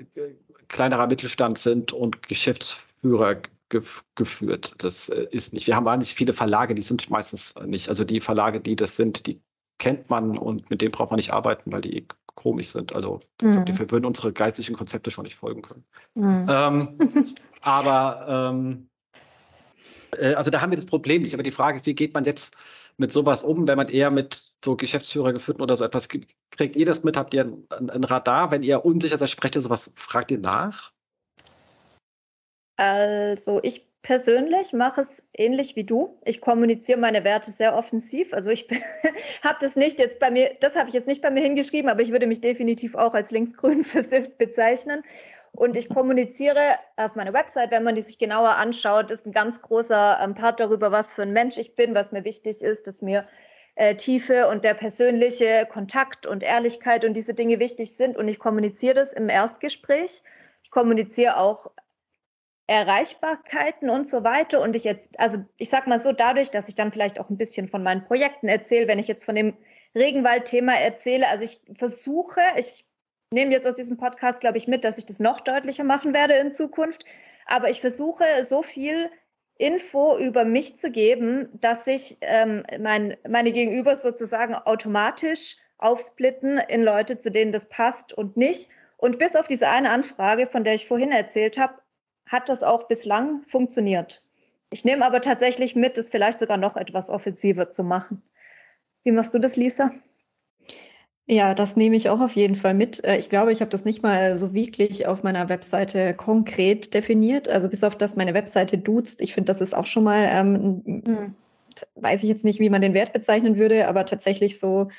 kleinerer Mittelstand sind und Geschäftsführer ge geführt. Das äh, ist nicht. Wir haben wahnsinnig viele Verlage, die sind meistens nicht. Also die Verlage, die das sind, die kennt man und mit denen braucht man nicht arbeiten, weil die komisch sind. Also mhm. glaub, die würden unsere geistlichen Konzepte schon nicht folgen können. Mhm. Ähm, aber ähm, äh, also da haben wir das Problem nicht. Aber die Frage ist, wie geht man jetzt mit sowas um, wenn man eher mit so Geschäftsführer geführten oder so etwas kriegt ihr das mit? Habt ihr ein, ein Radar? Wenn ihr unsicher seid, sprecht ihr sowas, fragt ihr nach? Also ich persönlich mache es ähnlich wie du. Ich kommuniziere meine Werte sehr offensiv. Also ich habe das nicht jetzt bei mir, das habe ich jetzt nicht bei mir hingeschrieben, aber ich würde mich definitiv auch als linksgrün versifft bezeichnen. Und ich kommuniziere auf meiner Website, wenn man die sich genauer anschaut, ist ein ganz großer ähm, Part darüber, was für ein Mensch ich bin, was mir wichtig ist, dass mir äh, Tiefe und der persönliche Kontakt und Ehrlichkeit und diese Dinge wichtig sind. Und ich kommuniziere das im Erstgespräch. Ich kommuniziere auch Erreichbarkeiten und so weiter. Und ich jetzt, also ich sag mal so, dadurch, dass ich dann vielleicht auch ein bisschen von meinen Projekten erzähle, wenn ich jetzt von dem Regenwald-Thema erzähle, also ich versuche, ich nehme jetzt aus diesem Podcast, glaube ich, mit, dass ich das noch deutlicher machen werde in Zukunft. Aber ich versuche so viel Info über mich zu geben, dass sich ähm, mein, meine Gegenüber sozusagen automatisch aufsplitten in Leute, zu denen das passt und nicht. Und bis auf diese eine Anfrage, von der ich vorhin erzählt habe, hat das auch bislang funktioniert. Ich nehme aber tatsächlich mit, es vielleicht sogar noch etwas offensiver zu machen. Wie machst du das, Lisa? Ja, das nehme ich auch auf jeden Fall mit. Äh, ich glaube, ich habe das nicht mal so wirklich auf meiner Webseite konkret definiert. Also bis auf das meine Webseite duzt. Ich finde, das ist auch schon mal, ähm, mhm. weiß ich jetzt nicht, wie man den Wert bezeichnen würde, aber tatsächlich so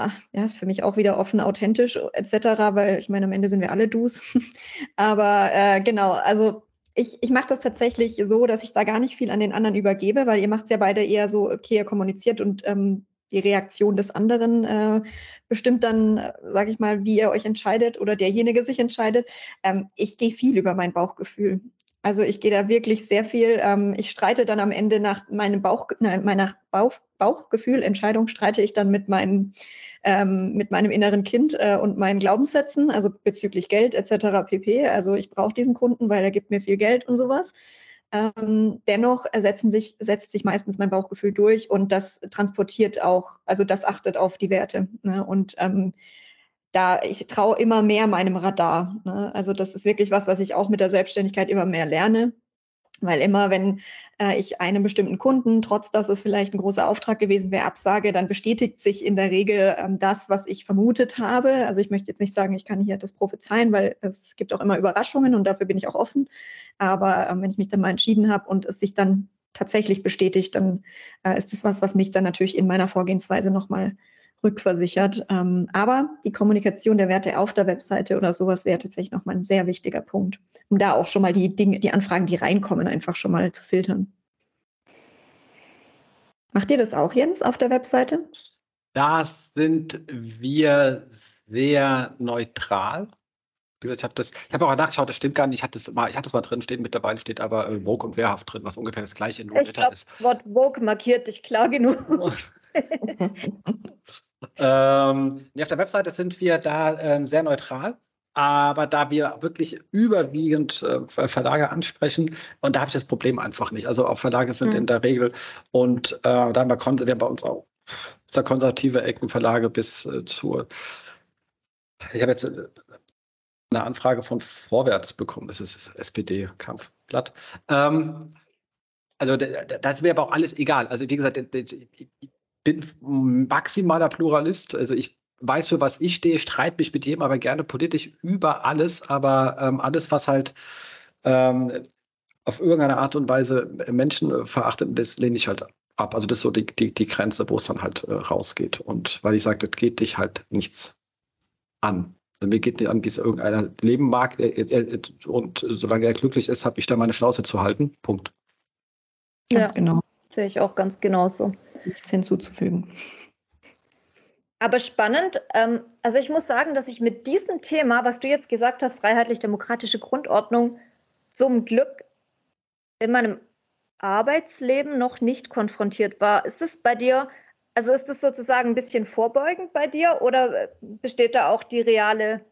ach, ja, ist für mich auch wieder offen, authentisch etc., weil ich meine, am Ende sind wir alle Dus. Aber äh, genau, also ich, ich mache das tatsächlich so, dass ich da gar nicht viel an den anderen übergebe, weil ihr macht es ja beide eher so, okay, ihr kommuniziert und ähm, die Reaktion des anderen äh, bestimmt dann, sage ich mal, wie ihr euch entscheidet oder derjenige sich entscheidet. Ähm, ich gehe viel über mein Bauchgefühl. Also ich gehe da wirklich sehr viel. Ähm, ich streite dann am Ende nach meinem Bauch, nein, meiner Bauch, Bauchgefühl, Entscheidung streite ich dann mit meinem, ähm, mit meinem inneren Kind äh, und meinen Glaubenssätzen, also bezüglich Geld etc. pp. Also ich brauche diesen Kunden, weil er gibt mir viel Geld und sowas. Ähm, dennoch sich, setzt sich meistens mein Bauchgefühl durch und das transportiert auch, also das achtet auf die Werte. Ne? Und ähm, da ich traue immer mehr meinem Radar. Ne? Also das ist wirklich was, was ich auch mit der Selbstständigkeit immer mehr lerne. Weil immer, wenn äh, ich einem bestimmten Kunden, trotz dass es vielleicht ein großer Auftrag gewesen wäre, absage, dann bestätigt sich in der Regel ähm, das, was ich vermutet habe. Also ich möchte jetzt nicht sagen, ich kann hier das prophezeien, weil es gibt auch immer Überraschungen und dafür bin ich auch offen. Aber ähm, wenn ich mich dann mal entschieden habe und es sich dann tatsächlich bestätigt, dann äh, ist das was, was mich dann natürlich in meiner Vorgehensweise nochmal rückversichert. Ähm, aber die Kommunikation der Werte auf der Webseite oder sowas wäre tatsächlich nochmal ein sehr wichtiger Punkt, um da auch schon mal die Dinge, die Anfragen, die reinkommen, einfach schon mal zu filtern. Macht ihr das auch, Jens, auf der Webseite? Das sind wir sehr neutral. Wie gesagt, ich habe das, ich habe auch nachgeschaut, das stimmt gar nicht. Ich hatte es mal, ich hatte es mal drin stehen, mittlerweile steht aber äh, Vogue und Wehrhaft drin, was ungefähr das gleiche in ich glaub, ist. Das Wort Vogue markiert dich klar genug. ähm, auf der Webseite sind wir da ähm, sehr neutral. Aber da wir wirklich überwiegend äh, Verlage ansprechen, und da habe ich das Problem einfach nicht. Also auch Verlage sind mhm. in der Regel und äh, da haben wir, wir haben bei uns auch sehr konservative Eckenverlage bis äh, zur. Ich habe jetzt äh, eine Anfrage von Vorwärts bekommen. Das ist das SPD-Kampfblatt. Ähm, also da ist mir aber auch alles egal. Also wie gesagt, ich bin maximaler Pluralist. Also ich weiß, für was ich stehe, streite mich mit jedem aber gerne politisch über alles, aber ähm, alles, was halt ähm, auf irgendeine Art und Weise Menschen verachtet, das lehne ich halt ab. Also das ist so die, die, die Grenze, wo es dann halt äh, rausgeht. Und weil ich sage, das geht dich halt nichts an. Also mir geht nicht an, wie es irgendeiner leben mag. Und solange er glücklich ist, habe ich da meine Schnauze zu halten. Punkt. Ganz ja, genau. Sehe ich auch ganz genauso. Nichts hinzuzufügen. Aber spannend. Ähm, also ich muss sagen, dass ich mit diesem Thema, was du jetzt gesagt hast, freiheitlich-demokratische Grundordnung, zum Glück in meinem Arbeitsleben noch nicht konfrontiert war. Ist es bei dir, also ist es sozusagen ein bisschen vorbeugend bei dir oder besteht da auch die reale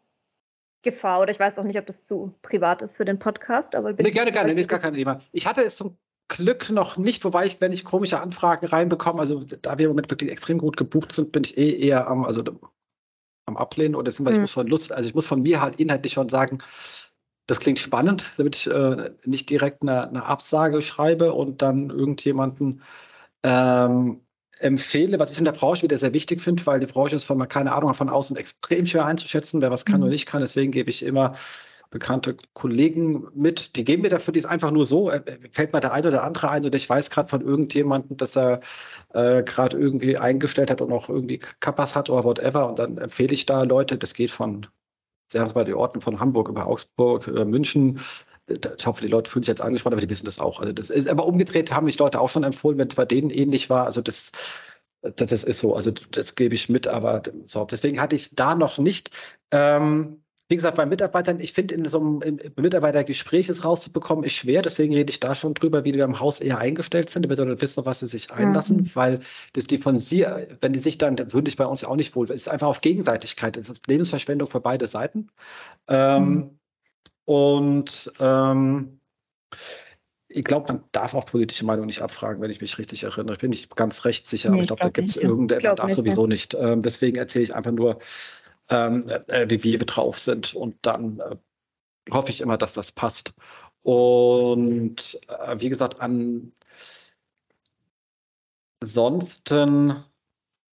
Gefahr? Oder ich weiß auch nicht, ob das zu privat ist für den Podcast, aber nee, gerne, gerne, nee, ist gar kein Thema. Ich hatte es zum Glück noch nicht, wobei ich, wenn ich komische Anfragen reinbekomme, also da wir im Moment wirklich extrem gut gebucht sind, bin ich eh eher am, also am Ablehnen oder zum Beispiel hm. schon Lust, also ich muss von mir halt inhaltlich schon sagen, das klingt spannend, damit ich äh, nicht direkt eine, eine, Absage schreibe und dann irgendjemanden ähm, empfehle, was ich in der Branche wieder sehr wichtig finde, weil die Branche ist von keine Ahnung von außen extrem schwer einzuschätzen, wer was kann mhm. oder nicht kann. Deswegen gebe ich immer bekannte Kollegen mit, die geben mir dafür dies einfach nur so, äh, fällt mir der eine oder andere ein oder ich weiß gerade von irgendjemandem, dass er äh, gerade irgendwie eingestellt hat und auch irgendwie Kappas hat oder whatever und dann empfehle ich da Leute, das geht von sehr mal die Orten von Hamburg über Augsburg, über München. Ich hoffe, die Leute fühlen sich jetzt angespannt, aber die wissen das auch. Also das ist, aber umgedreht haben mich Leute auch schon empfohlen, wenn es bei denen ähnlich war. Also das, das, das ist so. Also das gebe ich mit, aber so. Deswegen hatte ich es da noch nicht. Ähm, wie gesagt, bei Mitarbeitern, ich finde, in so einem Mitarbeitergespräch es rauszubekommen, ist schwer. Deswegen rede ich da schon drüber, wie die im Haus eher eingestellt sind, damit sie wissen, was sie sich einlassen, mhm. weil das die von sie, wenn die sich dann, dann würde ich bei uns ja auch nicht wohl. Es ist einfach auf Gegenseitigkeit. Es ist Lebensverschwendung für beide Seiten. Ähm, mhm. Und ähm, ich glaube, man darf auch politische Meinung nicht abfragen, wenn ich mich richtig erinnere. Ich bin nicht ganz recht sicher, nee, aber ich glaube, glaub, da gibt es irgendeine, man darf sowieso nicht. Ähm, deswegen erzähle ich einfach nur, ähm, äh, wie wir drauf sind. Und dann äh, hoffe ich immer, dass das passt. Und äh, wie gesagt, ansonsten,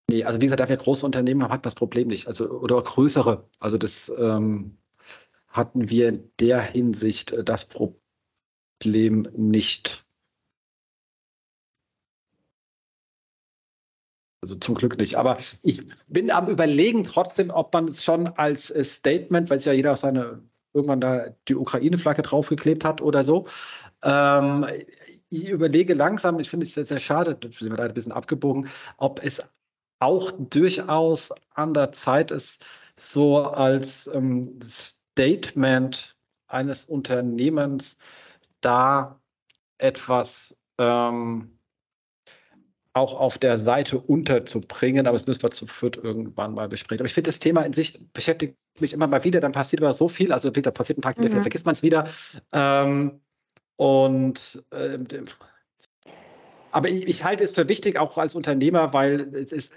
nee, also wie gesagt, da wir große Unternehmen haben, hat das Problem nicht. Also, oder größere. Also das ähm, hatten wir in der Hinsicht äh, das Problem nicht. Also zum Glück nicht. Aber ich bin am Überlegen trotzdem, ob man es schon als äh, Statement, weil sich ja jeder seine irgendwann da die Ukraine-Flagge draufgeklebt hat oder so. Ähm, ich überlege langsam, ich finde es sehr, sehr schade, da sind wir leider ein bisschen abgebogen, ob es auch durchaus an der Zeit ist, so als ähm, Statement eines Unternehmens da etwas ähm, auch auf der Seite unterzubringen, aber das müssen wir zu viert irgendwann mal besprechen. Aber ich finde, das Thema in sich beschäftigt mich immer mal wieder, dann passiert immer so viel, also da passiert ein Tag, mhm. vergisst man es wieder. Ähm, und äh, aber ich, ich, halte es für wichtig, auch als Unternehmer, weil es ist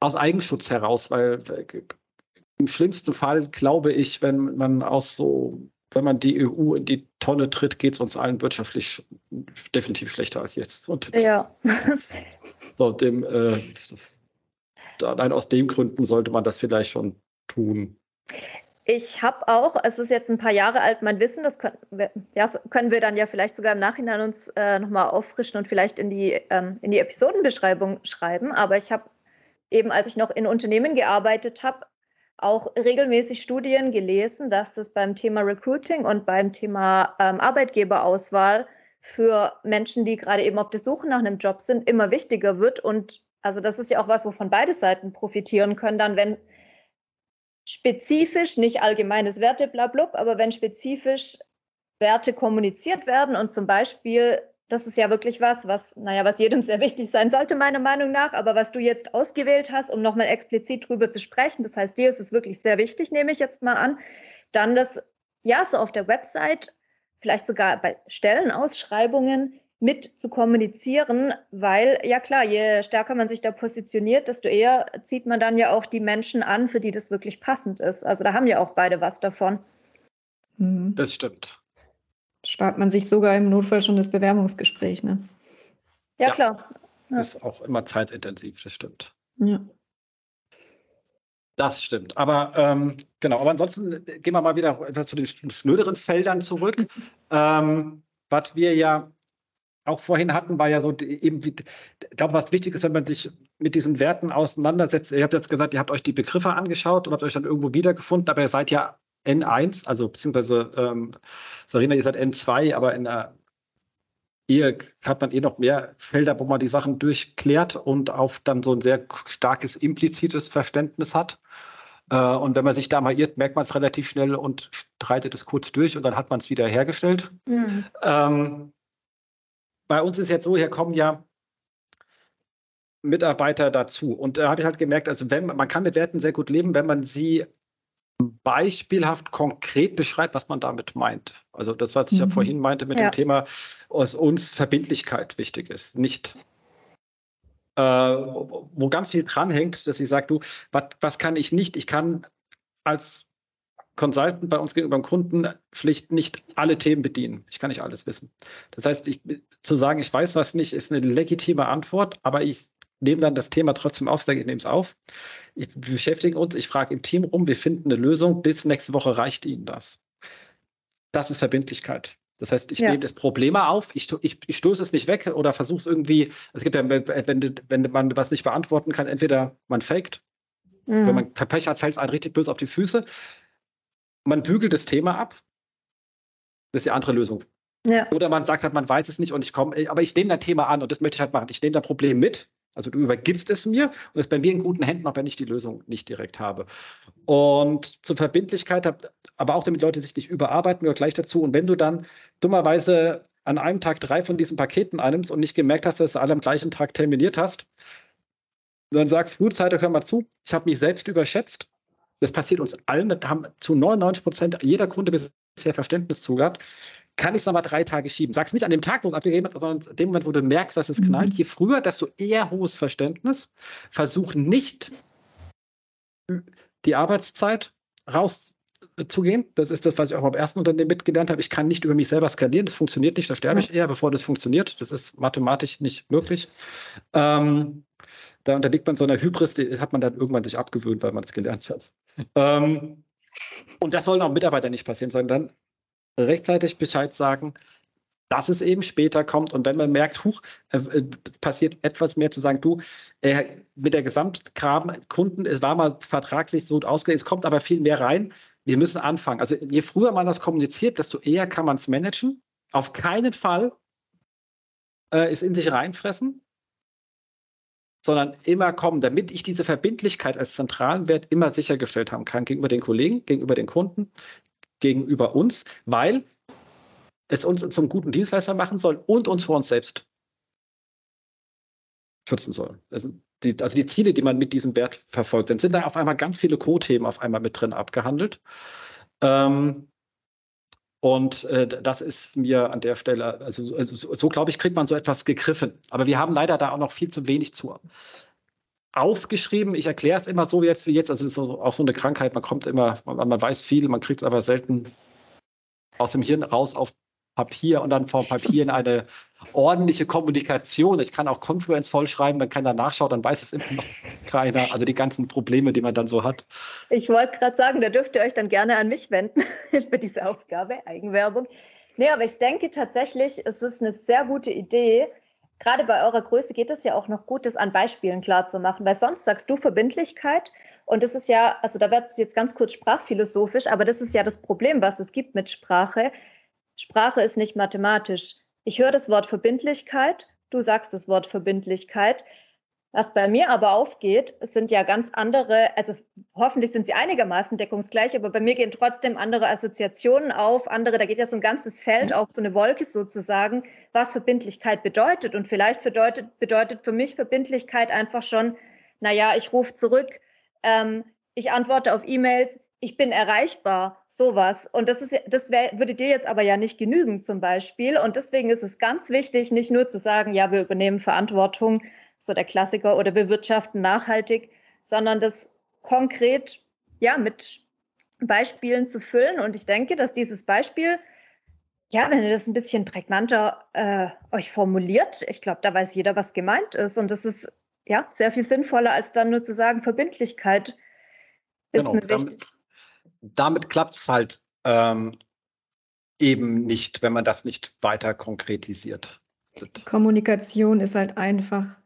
aus Eigenschutz heraus, weil im schlimmsten Fall glaube ich, wenn man aus so wenn man die EU in die Tonne tritt, geht es uns allen wirtschaftlich definitiv schlechter als jetzt. Und ja. so, dem, äh, allein aus den Gründen sollte man das vielleicht schon tun. Ich habe auch, es ist jetzt ein paar Jahre alt, mein Wissen, das können wir, ja, können wir dann ja vielleicht sogar im Nachhinein uns äh, nochmal auffrischen und vielleicht in die, ähm, in die Episodenbeschreibung schreiben. Aber ich habe eben, als ich noch in Unternehmen gearbeitet habe, auch regelmäßig Studien gelesen, dass das beim Thema Recruiting und beim Thema ähm, Arbeitgeberauswahl für Menschen, die gerade eben auf der Suche nach einem Job sind, immer wichtiger wird. Und also das ist ja auch was, wovon beide Seiten profitieren können, dann wenn spezifisch, nicht allgemeines Werte, blablub, aber wenn spezifisch Werte kommuniziert werden und zum Beispiel das ist ja wirklich was, was, naja, was jedem sehr wichtig sein sollte, meiner Meinung nach, aber was du jetzt ausgewählt hast, um nochmal explizit drüber zu sprechen, das heißt, dir ist es wirklich sehr wichtig, nehme ich jetzt mal an, dann das, ja, so auf der Website, vielleicht sogar bei Stellenausschreibungen mit zu kommunizieren, weil, ja klar, je stärker man sich da positioniert, desto eher zieht man dann ja auch die Menschen an, für die das wirklich passend ist. Also da haben ja auch beide was davon. Mhm. Das stimmt spart man sich sogar im Notfall schon das Bewerbungsgespräch. Ne? Ja, ja klar. Ja. Ist auch immer zeitintensiv, das stimmt. Ja. Das stimmt. Aber ähm, genau, aber ansonsten gehen wir mal wieder etwas zu den schnöderen Feldern zurück. ähm, was wir ja auch vorhin hatten, war ja so eben, ich glaube, was wichtig ist, wenn man sich mit diesen Werten auseinandersetzt. Ihr habt jetzt gesagt, ihr habt euch die Begriffe angeschaut und habt euch dann irgendwo wiedergefunden, aber ihr seid ja N1, also beziehungsweise ähm, Sarina, ihr seid N2, aber in der Ehe hat man eh noch mehr Felder, wo man die Sachen durchklärt und auf dann so ein sehr starkes implizites Verständnis hat. Äh, und wenn man sich da mal irrt, merkt man es relativ schnell und streitet es kurz durch und dann hat man es wieder hergestellt. Mhm. Ähm, bei uns ist jetzt so, hier kommen ja Mitarbeiter dazu. Und da habe ich halt gemerkt, also wenn man kann mit Werten sehr gut leben, wenn man sie beispielhaft konkret beschreibt, was man damit meint. Also das, was ich mhm. ja vorhin meinte mit ja. dem Thema, aus uns Verbindlichkeit wichtig ist. Nicht, äh, wo ganz viel dranhängt, dass ich sage, du, wat, was kann ich nicht? Ich kann als Consultant bei uns gegenüber dem Kunden schlicht nicht alle Themen bedienen. Ich kann nicht alles wissen. Das heißt, ich, zu sagen, ich weiß was nicht, ist eine legitime Antwort, aber ich nehme dann das Thema trotzdem auf, sage ich nehme es auf. Ich, wir beschäftigen uns, ich frage im Team rum, wir finden eine Lösung, bis nächste Woche reicht Ihnen das. Das ist Verbindlichkeit. Das heißt, ich ja. nehme das Problem auf, ich, ich, ich stoße es nicht weg oder versuche es irgendwie, es gibt ja, wenn, wenn man was nicht beantworten kann, entweder man faked, mhm. wenn man Pech hat, fällt es einem richtig böse auf die Füße, man bügelt das Thema ab, das ist die andere Lösung. Ja. Oder man sagt halt, man weiß es nicht und ich komme, aber ich nehme das Thema an und das möchte ich halt machen. Ich nehme das Problem mit, also du übergibst es mir und es ist bei mir in guten Händen, auch wenn ich die Lösung nicht direkt habe. Und zur Verbindlichkeit, aber auch damit Leute sich nicht überarbeiten, wir gleich dazu. Und wenn du dann dummerweise an einem Tag drei von diesen Paketen annimmst und nicht gemerkt hast, dass du alle am gleichen Tag terminiert hast, dann sag frühzeitig, hör mal zu, ich habe mich selbst überschätzt. Das passiert uns allen, da haben zu 99 Prozent jeder Kunde bisher Verständnis zu gehabt kann ich es nochmal drei Tage schieben. Sag's nicht an dem Tag, wo es abgegeben hat, sondern in dem Moment, wo du merkst, dass es mhm. knallt. Je früher, desto eher hohes Verständnis. Versuch nicht, die Arbeitszeit rauszugehen. Das ist das, was ich auch beim ersten Unternehmen mitgelernt habe. Ich kann nicht über mich selber skalieren. Das funktioniert nicht. Da sterbe ich eher, bevor das funktioniert. Das ist mathematisch nicht möglich. Ähm, da unterliegt man so einer Hybris, die hat man dann irgendwann sich abgewöhnt, weil man es gelernt hat. Ähm, und das soll auch Mitarbeiter nicht passieren, sondern dann rechtzeitig Bescheid sagen, dass es eben später kommt. Und wenn man merkt, huch, äh, äh passiert etwas mehr zu sagen, du, äh, mit der Gesamtkram Kunden, es war mal vertraglich so ausgelegt, es kommt aber viel mehr rein. Wir müssen anfangen. Also je früher man das kommuniziert, desto eher kann man es managen. Auf keinen Fall äh, es in sich reinfressen, sondern immer kommen, damit ich diese Verbindlichkeit als zentralen Wert immer sichergestellt haben kann gegenüber den Kollegen, gegenüber den Kunden, gegenüber uns, weil es uns zum guten Dienstleister machen soll und uns vor uns selbst schützen soll. Also die, also die Ziele, die man mit diesem Wert verfolgt, dann sind da auf einmal ganz viele Co-Themen auf einmal mit drin abgehandelt. Ähm, und äh, das ist mir an der Stelle, also, also so, so glaube ich, kriegt man so etwas gegriffen. Aber wir haben leider da auch noch viel zu wenig zu aufgeschrieben. Ich erkläre es immer so jetzt wie jetzt. Also es ist auch so eine Krankheit. Man kommt immer, man, man weiß viel, man kriegt es aber selten aus dem Hirn raus auf Papier und dann vom Papier in eine ordentliche Kommunikation. Ich kann auch Confluence vollschreiben, wenn keiner nachschaut, dann weiß es immer noch keiner. Also die ganzen Probleme, die man dann so hat. Ich wollte gerade sagen, da dürft ihr euch dann gerne an mich wenden für diese Aufgabe, Eigenwerbung. Nee, aber ich denke tatsächlich, es ist eine sehr gute Idee, gerade bei eurer Größe geht es ja auch noch gut, das an Beispielen klar zu machen, weil sonst sagst du Verbindlichkeit und das ist ja, also da wird es jetzt ganz kurz sprachphilosophisch, aber das ist ja das Problem, was es gibt mit Sprache. Sprache ist nicht mathematisch. Ich höre das Wort Verbindlichkeit, du sagst das Wort Verbindlichkeit was bei mir aber aufgeht, sind ja ganz andere, also hoffentlich sind sie einigermaßen deckungsgleich, aber bei mir gehen trotzdem andere Assoziationen auf, andere, da geht ja so ein ganzes Feld auf, so eine Wolke sozusagen, was Verbindlichkeit bedeutet. Und vielleicht bedeutet, bedeutet für mich Verbindlichkeit einfach schon, naja, ich rufe zurück, ähm, ich antworte auf E-Mails, ich bin erreichbar, sowas. Und das ist, das wär, würde dir jetzt aber ja nicht genügen zum Beispiel. Und deswegen ist es ganz wichtig, nicht nur zu sagen, ja, wir übernehmen Verantwortung, so der Klassiker, oder bewirtschaften nachhaltig, sondern das konkret ja mit Beispielen zu füllen. Und ich denke, dass dieses Beispiel, ja, wenn ihr das ein bisschen prägnanter äh, euch formuliert, ich glaube, da weiß jeder, was gemeint ist. Und das ist ja sehr viel sinnvoller, als dann nur zu sagen, Verbindlichkeit. ist genau, mir damit, wichtig. Damit klappt es halt ähm, eben nicht, wenn man das nicht weiter konkretisiert. Kommunikation ist halt einfach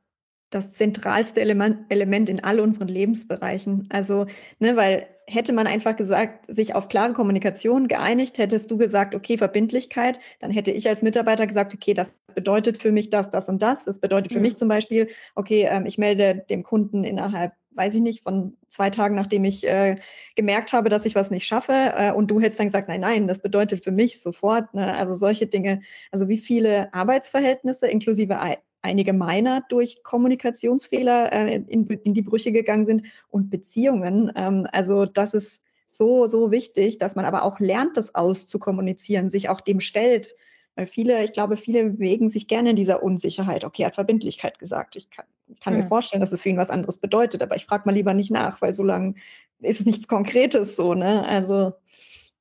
das zentralste Element, Element in all unseren Lebensbereichen. Also, ne, weil hätte man einfach gesagt, sich auf klare Kommunikation geeinigt, hättest du gesagt, okay, Verbindlichkeit, dann hätte ich als Mitarbeiter gesagt, okay, das bedeutet für mich das, das und das. Das bedeutet für mhm. mich zum Beispiel, okay, ähm, ich melde dem Kunden innerhalb, weiß ich nicht, von zwei Tagen, nachdem ich äh, gemerkt habe, dass ich was nicht schaffe. Äh, und du hättest dann gesagt, nein, nein, das bedeutet für mich sofort. Ne? Also solche Dinge, also wie viele Arbeitsverhältnisse inklusive einige meiner durch Kommunikationsfehler äh, in, in, die Brüche gegangen sind und Beziehungen. Ähm, also das ist so, so wichtig, dass man aber auch lernt, das auszukommunizieren, sich auch dem stellt. Weil viele, ich glaube, viele bewegen sich gerne in dieser Unsicherheit. Okay, er hat Verbindlichkeit gesagt. Ich kann, ich kann mhm. mir vorstellen, dass es für ihn was anderes bedeutet, aber ich frage mal lieber nicht nach, weil so lange ist es nichts Konkretes so, ne? Also,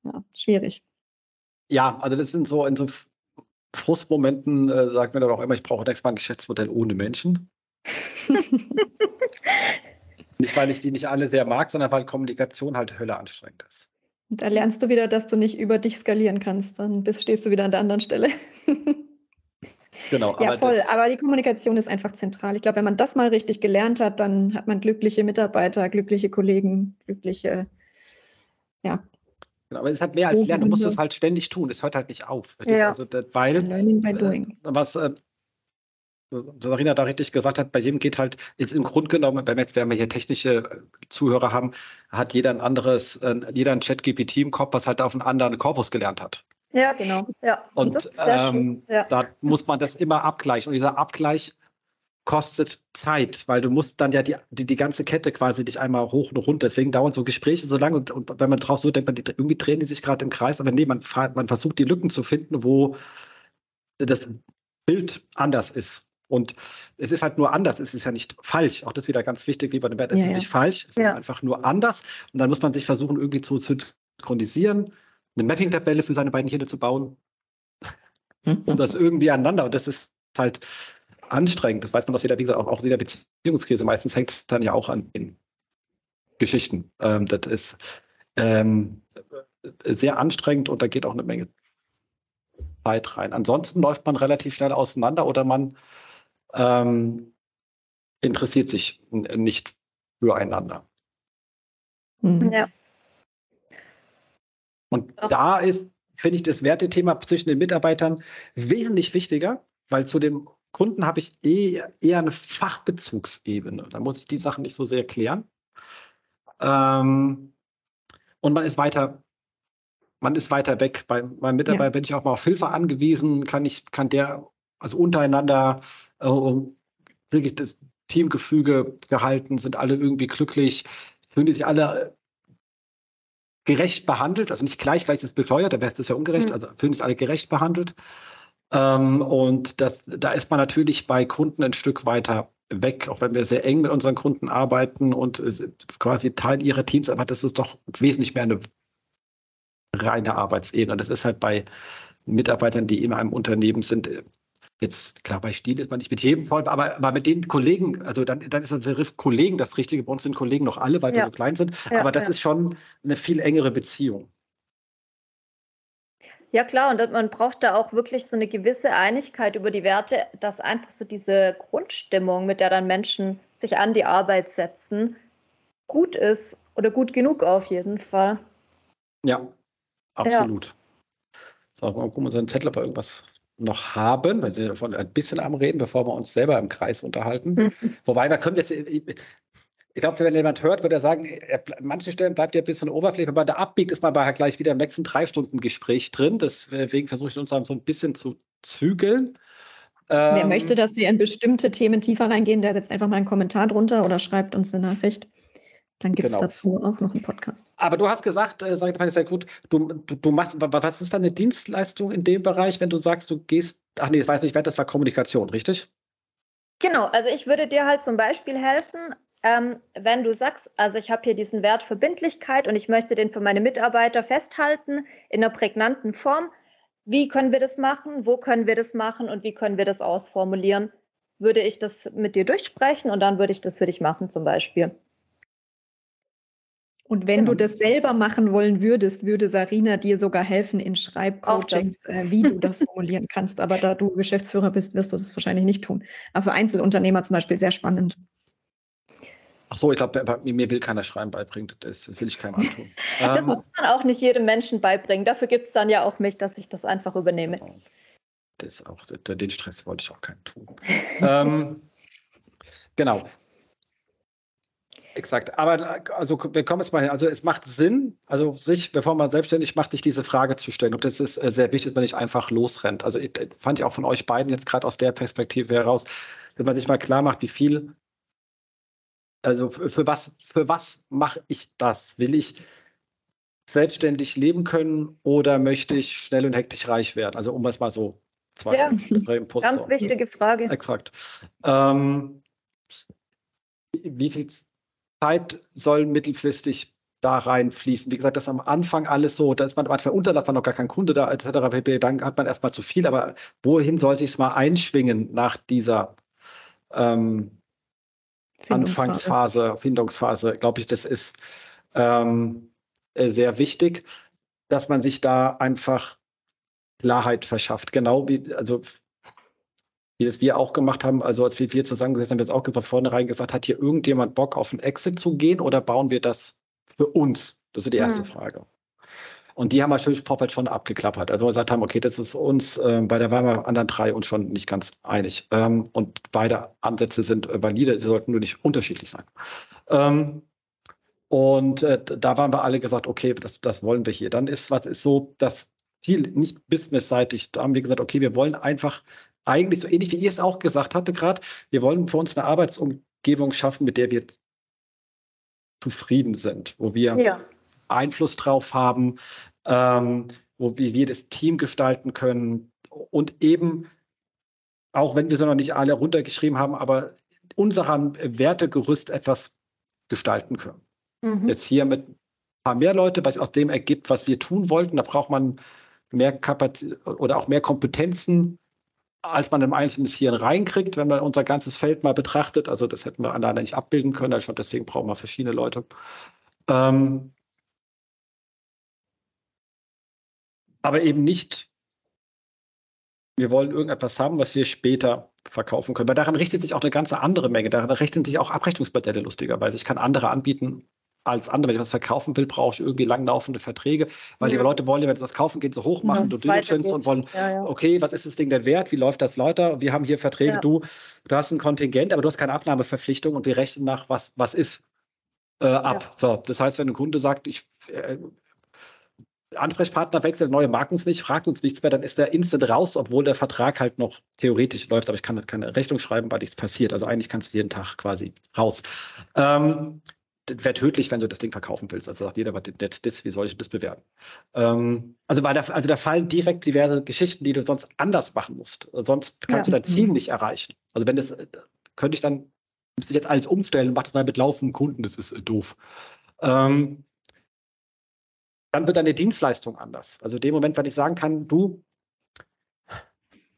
ja, schwierig. Ja, also das sind so in so Frustmomenten äh, sagt mir dann auch immer, ich brauche nächstes Mal ein Geschäftsmodell ohne Menschen. nicht, weil ich die nicht alle sehr mag, sondern weil Kommunikation halt Hölle anstrengend ist. Da lernst du wieder, dass du nicht über dich skalieren kannst. Dann bist, stehst du wieder an der anderen Stelle. genau. Ja, voll. Aber die Kommunikation ist einfach zentral. Ich glaube, wenn man das mal richtig gelernt hat, dann hat man glückliche Mitarbeiter, glückliche Kollegen, glückliche ja, Genau, aber es hat mehr als Lernen. Du musst es halt ständig tun. Es hört halt nicht auf. Ja. Also, weil, Learning by doing. Äh, was äh, Sarina da richtig gesagt hat, bei jedem geht halt, jetzt im Grunde genommen, wenn wir, jetzt, wenn wir hier technische Zuhörer haben, hat jeder ein anderes, äh, jeder ein Chat-GPT im Kopf, was halt auf einen anderen Korpus gelernt hat. Ja, genau. Ja. Und, Und ähm, ja. da muss man das immer abgleichen. Und dieser Abgleich kostet Zeit, weil du musst dann ja die, die, die, ganze Kette quasi dich einmal hoch und runter. Deswegen dauern so Gespräche so lange und, und wenn man drauf so denkt, man, irgendwie drehen die sich gerade im Kreis, aber nee, man, man versucht die Lücken zu finden, wo das Bild anders ist. Und es ist halt nur anders, es ist ja nicht falsch. Auch das ist wieder ganz wichtig, wie bei dem Bett. Es ja, ist ja. nicht falsch, es ja. ist einfach nur anders. Und dann muss man sich versuchen, irgendwie zu synchronisieren, eine Mapping-Tabelle für seine beiden Hirne zu bauen, hm. um das irgendwie aneinander. Und das ist halt anstrengend. Das weiß man aus jeder, wie gesagt, auch, auch jeder Beziehungskrise. Meistens hängt es dann ja auch an den Geschichten. Ähm, das ist ähm, sehr anstrengend und da geht auch eine Menge Zeit rein. Ansonsten läuft man relativ schnell auseinander oder man ähm, interessiert sich nicht füreinander. Mhm. Ja. Und da ist, finde ich, das Wertethema zwischen den Mitarbeitern wesentlich wichtiger, weil zu dem Kunden habe ich eh, eher eine Fachbezugsebene. Da muss ich die Sachen nicht so sehr klären. Ähm, und man ist weiter, man ist weiter weg. Bei meinem Mitarbeiter ja. bin ich auch mal auf Hilfe angewiesen, kann ich, kann der, also untereinander äh, wirklich das Teamgefüge gehalten, sind alle irgendwie glücklich, fühlen die sich alle gerecht behandelt, also nicht gleich, gleich ist beteuert, da wäre es ja ungerecht, mhm. also fühlen sich alle gerecht behandelt. Ähm, und das, da ist man natürlich bei Kunden ein Stück weiter weg, auch wenn wir sehr eng mit unseren Kunden arbeiten und quasi Teil ihrer Teams, aber das ist doch wesentlich mehr eine reine Arbeitsebene. Das ist halt bei Mitarbeitern, die in einem Unternehmen sind, jetzt klar, bei Stil ist man nicht mit jedem voll, aber, aber mit den Kollegen, also dann, dann ist der Begriff Kollegen das Richtige. Bei uns sind Kollegen noch alle, weil ja. wir so klein sind, ja, aber das ja. ist schon eine viel engere Beziehung. Ja klar, und man braucht da auch wirklich so eine gewisse Einigkeit über die Werte, dass einfach so diese Grundstimmung, mit der dann Menschen sich an die Arbeit setzen, gut ist oder gut genug auf jeden Fall. Ja, absolut. Ja. So, mal gucken, unseren Zettel, ob wir irgendwas noch haben. Wir sind davon ein bisschen am Reden, bevor wir uns selber im Kreis unterhalten. Mhm. Wobei, wir können jetzt, ich glaube, wenn jemand hört, würde er sagen, er, an manchen Stellen bleibt ja ein bisschen Oberfläche. Wenn man da abbiegt, ist man bei gleich wieder im nächsten drei Stunden Gespräch drin. Deswegen versuche ich uns so ein bisschen zu zügeln. Wer ähm, möchte, dass wir in bestimmte Themen tiefer reingehen, der setzt einfach mal einen Kommentar drunter oder schreibt uns eine Nachricht. Dann gibt es genau. dazu auch noch einen Podcast. Aber du hast gesagt, äh, sag ich sehr gut, du, du, du, machst, was ist deine Dienstleistung in dem Bereich, wenn du sagst, du gehst, ach nee, ich weiß nicht, das war Kommunikation, richtig? Genau, also ich würde dir halt zum Beispiel helfen, ähm, wenn du sagst, also ich habe hier diesen Wert Verbindlichkeit und ich möchte den für meine Mitarbeiter festhalten in einer prägnanten Form, wie können wir das machen, wo können wir das machen und wie können wir das ausformulieren? Würde ich das mit dir durchsprechen und dann würde ich das für dich machen zum Beispiel. Und wenn ja. du das selber machen wollen würdest, würde Sarina dir sogar helfen in Schreibcoachings, äh, wie du das formulieren kannst. Aber da du Geschäftsführer bist, wirst du das wahrscheinlich nicht tun. Aber für Einzelunternehmer zum Beispiel sehr spannend. Ach so, ich glaube, mir will keiner Schreiben beibringen. Das will ich keinem antun. das ähm, muss man auch nicht jedem Menschen beibringen. Dafür gibt es dann ja auch mich, dass ich das einfach übernehme. Das auch, den Stress wollte ich auch keinen tun. ähm, genau. Exakt. Aber also wir kommen jetzt mal hin. Also es macht Sinn, also sich, bevor man selbstständig macht, sich diese Frage zu stellen. Und das ist äh, sehr wichtig, wenn ich einfach losrennt. Also fand ich auch von euch beiden jetzt gerade aus der Perspektive heraus, wenn man sich mal klar macht, wie viel, also für, für was, für was mache ich das? Will ich selbstständig leben können oder möchte ich schnell und hektisch reich werden? Also um es mal so zwei, ja, Ganz wichtige Frage. Exakt. Ähm, wie viel Zeit soll mittelfristig da reinfließen. Wie gesagt, das ist am Anfang alles so, da ist man manchmal unter, da war noch gar kein Kunde da, etc. Dann hat man erstmal zu viel, aber wohin soll sich es mal einschwingen nach dieser ähm, Anfangsphase, Findungsphase, glaube ich, das ist ähm, äh, sehr wichtig, dass man sich da einfach Klarheit verschafft. Genau wie, also wie das wir auch gemacht haben, also als wir, wir zusammengesessen haben, wir jetzt auch von vornherein gesagt, hat hier irgendjemand Bock auf einen Exit zu gehen oder bauen wir das für uns? Das ist die erste mhm. Frage. Und die haben natürlich im Vorfeld schon abgeklappert. Also wir gesagt haben, okay, das ist uns, äh, bei der wir anderen drei uns schon nicht ganz einig. Ähm, und beide Ansätze sind äh, valide, sie sollten nur nicht unterschiedlich sein. Ähm, und äh, da waren wir alle gesagt, okay, das, das wollen wir hier. Dann ist, was ist so das Ziel, nicht businessseitig. Da haben wir gesagt, okay, wir wollen einfach eigentlich so ähnlich wie ihr es auch gesagt hatte gerade, wir wollen für uns eine Arbeitsumgebung schaffen, mit der wir zufrieden sind, wo wir ja. Einfluss drauf haben, ähm, wo wir, wir das Team gestalten können und eben, auch wenn wir sie noch nicht alle runtergeschrieben haben, aber unseren Wertegerüst etwas gestalten können. Mhm. Jetzt hier mit ein paar mehr Leute, was aus dem ergibt, was wir tun wollten, da braucht man mehr Kapazität oder auch mehr Kompetenzen, als man im Einzelnen Hirn reinkriegt, wenn man unser ganzes Feld mal betrachtet. Also das hätten wir alleine nicht abbilden können, also deswegen brauchen wir verschiedene Leute. Ähm, aber eben nicht, wir wollen irgendetwas haben, was wir später verkaufen können. Weil daran richtet sich auch eine ganze andere Menge. Daran richten sich auch Abrechnungsmodelle lustigerweise. Ich kann andere anbieten, als andere. Wenn ich was verkaufen will, brauche ich irgendwie langlaufende Verträge, weil ja. die Leute wollen, wenn sie das kaufen gehen, so hoch machen, du Diligence und wollen, ja, ja. okay, was ist das Ding denn wert? Wie läuft das weiter? Wir haben hier Verträge, du, du hast ein Kontingent, aber du hast keine Abnahmeverpflichtung und wir rechnen nach, was, was ist äh, ab. So, das heißt, wenn ein Kunde sagt, ich äh, Ansprechpartner wechselt, neue mag uns nicht, fragt uns nichts mehr, dann ist der instant raus, obwohl der Vertrag halt noch theoretisch läuft, aber ich kann keine Rechnung schreiben, weil nichts passiert. Also eigentlich kannst du jeden Tag quasi raus. Ähm, wäre tödlich, wenn du das Ding verkaufen willst. Also sagt jeder, was nett ist, wie soll ich das bewerten? Ähm, also, weil da, also da fallen direkt diverse Geschichten, die du sonst anders machen musst. Sonst kannst ja. du dein Ziel nicht erreichen. Also wenn das, könnte ich dann, müsste ich jetzt alles umstellen, mach das mal mit laufenden Kunden, das ist äh, doof. Ähm, dann wird deine Dienstleistung anders. Also in dem Moment, wenn ich sagen kann, du,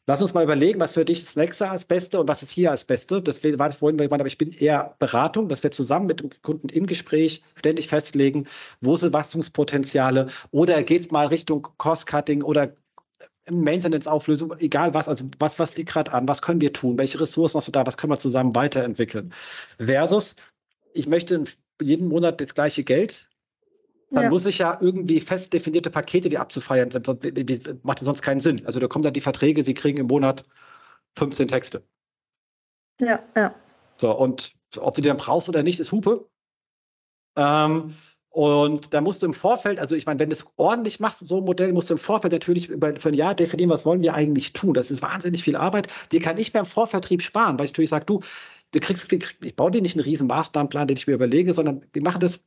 Lass uns mal überlegen, was für dich das nächste als Beste und was ist hier als Beste. Das war vorhin gemeint, aber ich bin eher Beratung, dass wir zusammen mit dem Kunden im Gespräch ständig festlegen, wo sind Wachstumspotenziale oder geht es mal Richtung Cost-Cutting oder Maintenance-Auflösung, egal was, also was, was liegt gerade an, was können wir tun, welche Ressourcen hast du da, was können wir zusammen weiterentwickeln. Versus, ich möchte jeden Monat das gleiche Geld, dann ja. muss ich ja irgendwie fest definierte Pakete, die abzufeiern sind, sonst macht das sonst keinen Sinn. Also da kommen dann die Verträge, sie kriegen im Monat 15 Texte. Ja, ja. So, und ob du die dann brauchst oder nicht, ist Hupe. Ähm, und da musst du im Vorfeld, also ich meine, wenn du es ordentlich machst, so ein Modell, musst du im Vorfeld natürlich über, für ein Jahr definieren, was wollen wir eigentlich tun. Das ist wahnsinnig viel Arbeit. Die kann ich beim Vorvertrieb sparen, weil ich natürlich sage, du, du kriegst, ich baue dir nicht einen riesen Maßnahmenplan, den ich mir überlege, sondern wir machen das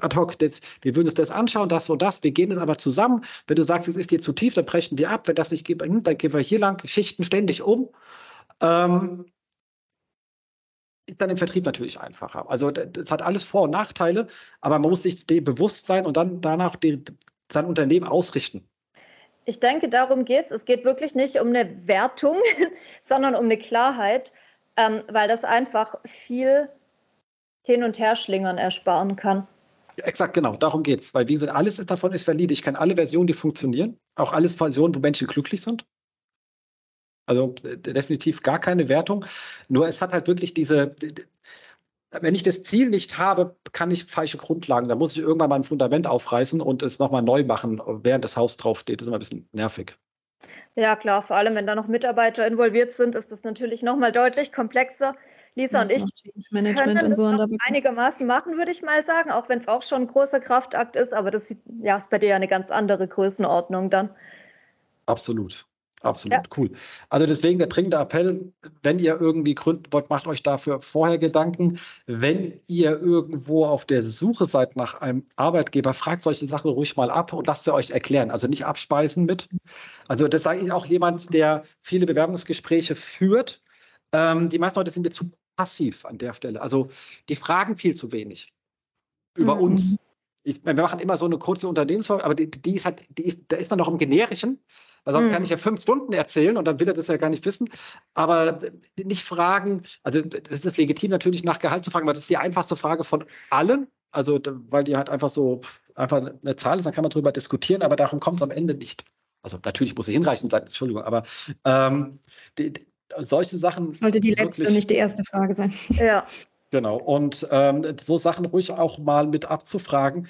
ad hoc, das, wir würden uns das anschauen, das und das, wir gehen das aber zusammen. Wenn du sagst, es ist dir zu tief, dann brechen wir ab. Wenn das nicht geht, dann gehen wir hier lang, Schichten ständig um. Ähm, ist dann im Vertrieb natürlich einfacher. Also das hat alles Vor- und Nachteile, aber man muss sich dem bewusst sein und dann danach die, sein Unternehmen ausrichten. Ich denke, darum geht es. Es geht wirklich nicht um eine Wertung, sondern um eine Klarheit, ähm, weil das einfach viel hin und her schlingern ersparen kann. Exakt, genau, darum geht es. Weil, wie gesagt, alles davon ist valide. Ich kenne alle Versionen, die funktionieren. Auch alles Versionen, wo Menschen glücklich sind. Also definitiv gar keine Wertung. Nur es hat halt wirklich diese, wenn ich das Ziel nicht habe, kann ich falsche Grundlagen. Da muss ich irgendwann mal ein Fundament aufreißen und es nochmal neu machen, während das Haus draufsteht. Das ist immer ein bisschen nervig. Ja, klar, vor allem wenn da noch Mitarbeiter involviert sind, ist das natürlich nochmal deutlich komplexer. Lisa und ich können das so einigermaßen machen, würde ich mal sagen, auch wenn es auch schon ein großer Kraftakt ist, aber das ja, ist bei dir ja eine ganz andere Größenordnung dann. Absolut. Absolut ja. cool. Also deswegen der dringende Appell, wenn ihr irgendwie gründen wollt, macht euch dafür vorher Gedanken. Wenn ihr irgendwo auf der Suche seid nach einem Arbeitgeber, fragt solche Sachen ruhig mal ab und lasst sie euch erklären. Also nicht abspeisen mit. Also das sage ich auch jemand, der viele Bewerbungsgespräche führt. Ähm, die meisten Leute sind mir zu passiv an der Stelle. Also die fragen viel zu wenig über mhm. uns. Ich, wir machen immer so eine kurze Unternehmensfolge, aber die, die ist halt, die, da ist man noch im Generischen. Weil sonst mhm. kann ich ja fünf Stunden erzählen und dann will er das ja gar nicht wissen. Aber nicht fragen, also das ist legitim natürlich nach Gehalt zu fragen, aber das ist die einfachste Frage von allen. Also, weil die halt einfach so einfach eine Zahl ist, dann kann man darüber diskutieren, aber darum kommt es am Ende nicht. Also natürlich muss sie hinreichend sein, Entschuldigung, aber ähm, die, solche Sachen. Sollte die letzte, wirklich, nicht die erste Frage sein. Ja. Genau. Und ähm, so Sachen ruhig auch mal mit abzufragen,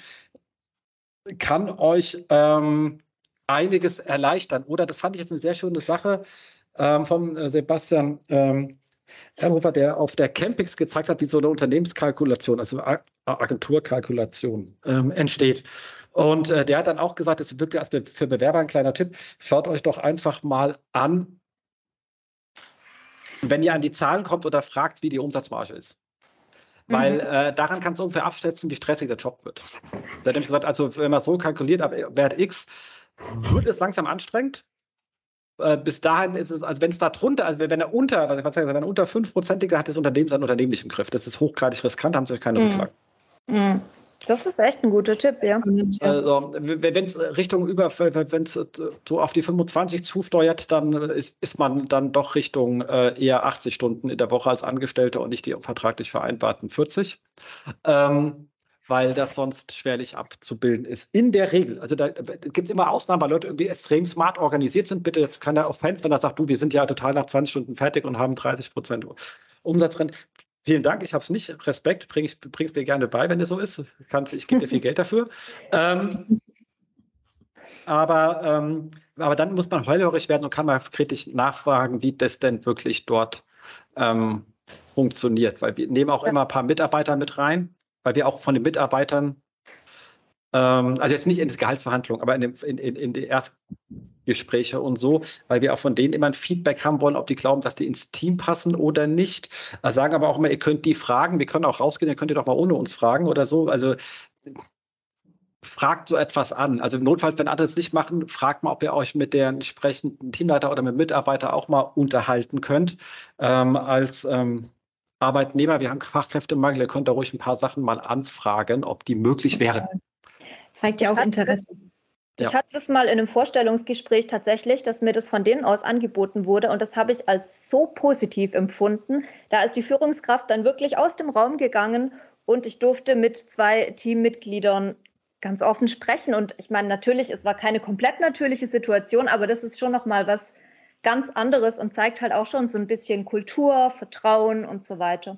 kann euch ähm, einiges erleichtern. Oder das fand ich jetzt eine sehr schöne Sache ähm, vom äh, Sebastian ähm, der auf der Campix gezeigt hat, wie so eine Unternehmenskalkulation, also Agenturkalkulation ähm, entsteht. Und äh, der hat dann auch gesagt, das ist wirklich für Bewerber ein kleiner Tipp, schaut euch doch einfach mal an, wenn ihr an die Zahlen kommt oder fragt, wie die Umsatzmarge ist. Weil mhm. äh, daran kannst du ungefähr abschätzen, wie stressig der Job wird. Da hat nämlich gesagt, also wenn man so kalkuliert, ab Wert X, wird es langsam anstrengend. Äh, bis dahin ist es, also wenn es da drunter, also wenn er unter, was ich wenn er unter 5% liegt, hat das Unternehmen sein Unternehmen nicht im Griff. Das ist hochgradig riskant, haben sie keine mhm. Rücklagen. Mhm. Das ist echt ein guter Tipp, ja. Also, wenn es Richtung über, wenn es so auf die 25 zusteuert, dann ist, ist man dann doch Richtung äh, eher 80 Stunden in der Woche als Angestellte und nicht die vertraglich vereinbarten 40. Ähm, weil das sonst schwerlich abzubilden ist. In der Regel, also da gibt es immer Ausnahmen, weil Leute irgendwie extrem smart organisiert sind. Bitte jetzt keiner Offense, wenn er sagt, du, wir sind ja total nach 20 Stunden fertig und haben 30 Prozent Umsatzrennen. Vielen Dank, ich habe es nicht. Respekt, bring es mir gerne bei, wenn es so ist. Kannst, ich gebe dir viel Geld dafür. Ähm, aber, ähm, aber dann muss man hellhörig werden und kann mal kritisch nachfragen, wie das denn wirklich dort ähm, funktioniert. Weil wir nehmen auch immer ein paar Mitarbeiter mit rein weil wir auch von den Mitarbeitern, ähm, also jetzt nicht in die Gehaltsverhandlung, aber in, dem, in, in, in die Erstgespräche und so, weil wir auch von denen immer ein Feedback haben wollen, ob die glauben, dass die ins Team passen oder nicht. Also sagen aber auch immer, ihr könnt die fragen, wir können auch rausgehen, ihr könnt ihr doch mal ohne uns fragen oder so. Also fragt so etwas an. Also im Notfall, wenn andere es nicht machen, fragt mal, ob ihr euch mit der entsprechenden Teamleiter oder mit Mitarbeiter auch mal unterhalten könnt. Ähm, als ähm, Arbeitnehmer, wir haben Fachkräftemangel, ihr könnt da ruhig ein paar Sachen mal anfragen, ob die möglich wären. Zeigt ja auch Interesse. Ich ja. hatte das mal in einem Vorstellungsgespräch tatsächlich, dass mir das von denen aus angeboten wurde und das habe ich als so positiv empfunden. Da ist die Führungskraft dann wirklich aus dem Raum gegangen und ich durfte mit zwei Teammitgliedern ganz offen sprechen und ich meine natürlich, es war keine komplett natürliche Situation, aber das ist schon noch mal was ganz anderes und zeigt halt auch schon so ein bisschen Kultur, Vertrauen und so weiter.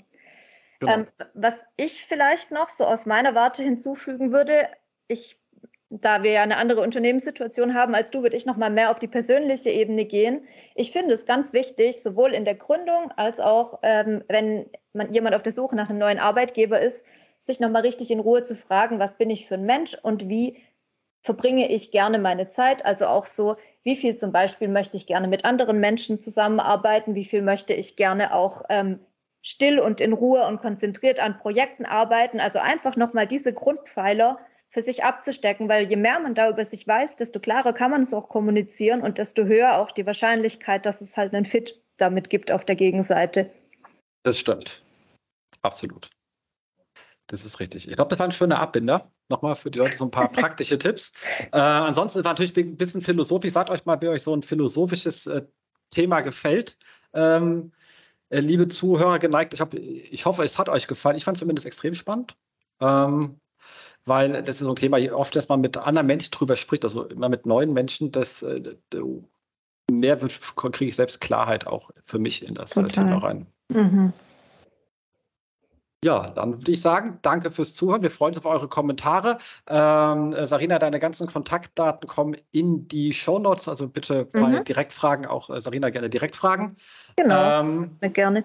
Genau. Ähm, was ich vielleicht noch so aus meiner Warte hinzufügen würde, ich, da wir ja eine andere Unternehmenssituation haben als du, würde ich noch mal mehr auf die persönliche Ebene gehen. Ich finde es ganz wichtig, sowohl in der Gründung als auch, ähm, wenn man jemand auf der Suche nach einem neuen Arbeitgeber ist, sich noch mal richtig in Ruhe zu fragen, was bin ich für ein Mensch und wie verbringe ich gerne meine Zeit. Also auch so, wie viel zum Beispiel möchte ich gerne mit anderen Menschen zusammenarbeiten, wie viel möchte ich gerne auch ähm, still und in Ruhe und konzentriert an Projekten arbeiten. Also einfach nochmal diese Grundpfeiler für sich abzustecken, weil je mehr man da über sich weiß, desto klarer kann man es auch kommunizieren und desto höher auch die Wahrscheinlichkeit, dass es halt einen Fit damit gibt auf der Gegenseite. Das stimmt. Absolut. Das ist richtig. Ich glaube, das war ein schöner Abbinder. Nochmal für die Leute so ein paar praktische Tipps. Äh, ansonsten war natürlich ein bisschen philosophisch. Sagt euch mal, wie euch so ein philosophisches äh, Thema gefällt. Ähm, äh, liebe Zuhörer geneigt, ich, hab, ich hoffe, es hat euch gefallen. Ich fand es zumindest extrem spannend. Ähm, weil das ist so ein Thema, oft, dass man mit anderen Menschen drüber spricht, also immer mit neuen Menschen, das äh, mehr wird, kriege ich selbst Klarheit auch für mich in das Total. Thema rein. Mhm. Ja, dann würde ich sagen, danke fürs Zuhören. Wir freuen uns auf eure Kommentare. Ähm, äh, Sarina, deine ganzen Kontaktdaten kommen in die Show Notes. Also bitte mhm. bei Direktfragen auch äh, Sarina gerne direkt fragen. Genau, ähm, gerne.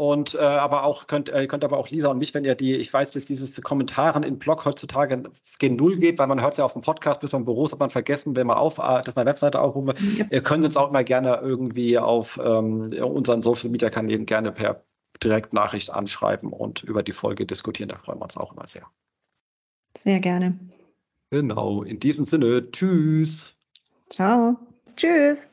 Und äh, aber auch könnt, äh, könnt aber auch Lisa und mich, wenn ihr die, ich weiß, dass dieses Kommentaren in Blog heutzutage gen Null geht, weil man hört es ja auf dem Podcast, bis man im Büro ist, hat man vergessen, wenn man auf, äh, dass man Webseite aufrufe. Ja. Ihr könnt uns auch immer gerne irgendwie auf ähm, unseren Social Media Kanälen gerne per Direktnachricht anschreiben und über die Folge diskutieren. Da freuen wir uns auch immer sehr. Sehr gerne. Genau, in diesem Sinne, tschüss. Ciao. Tschüss.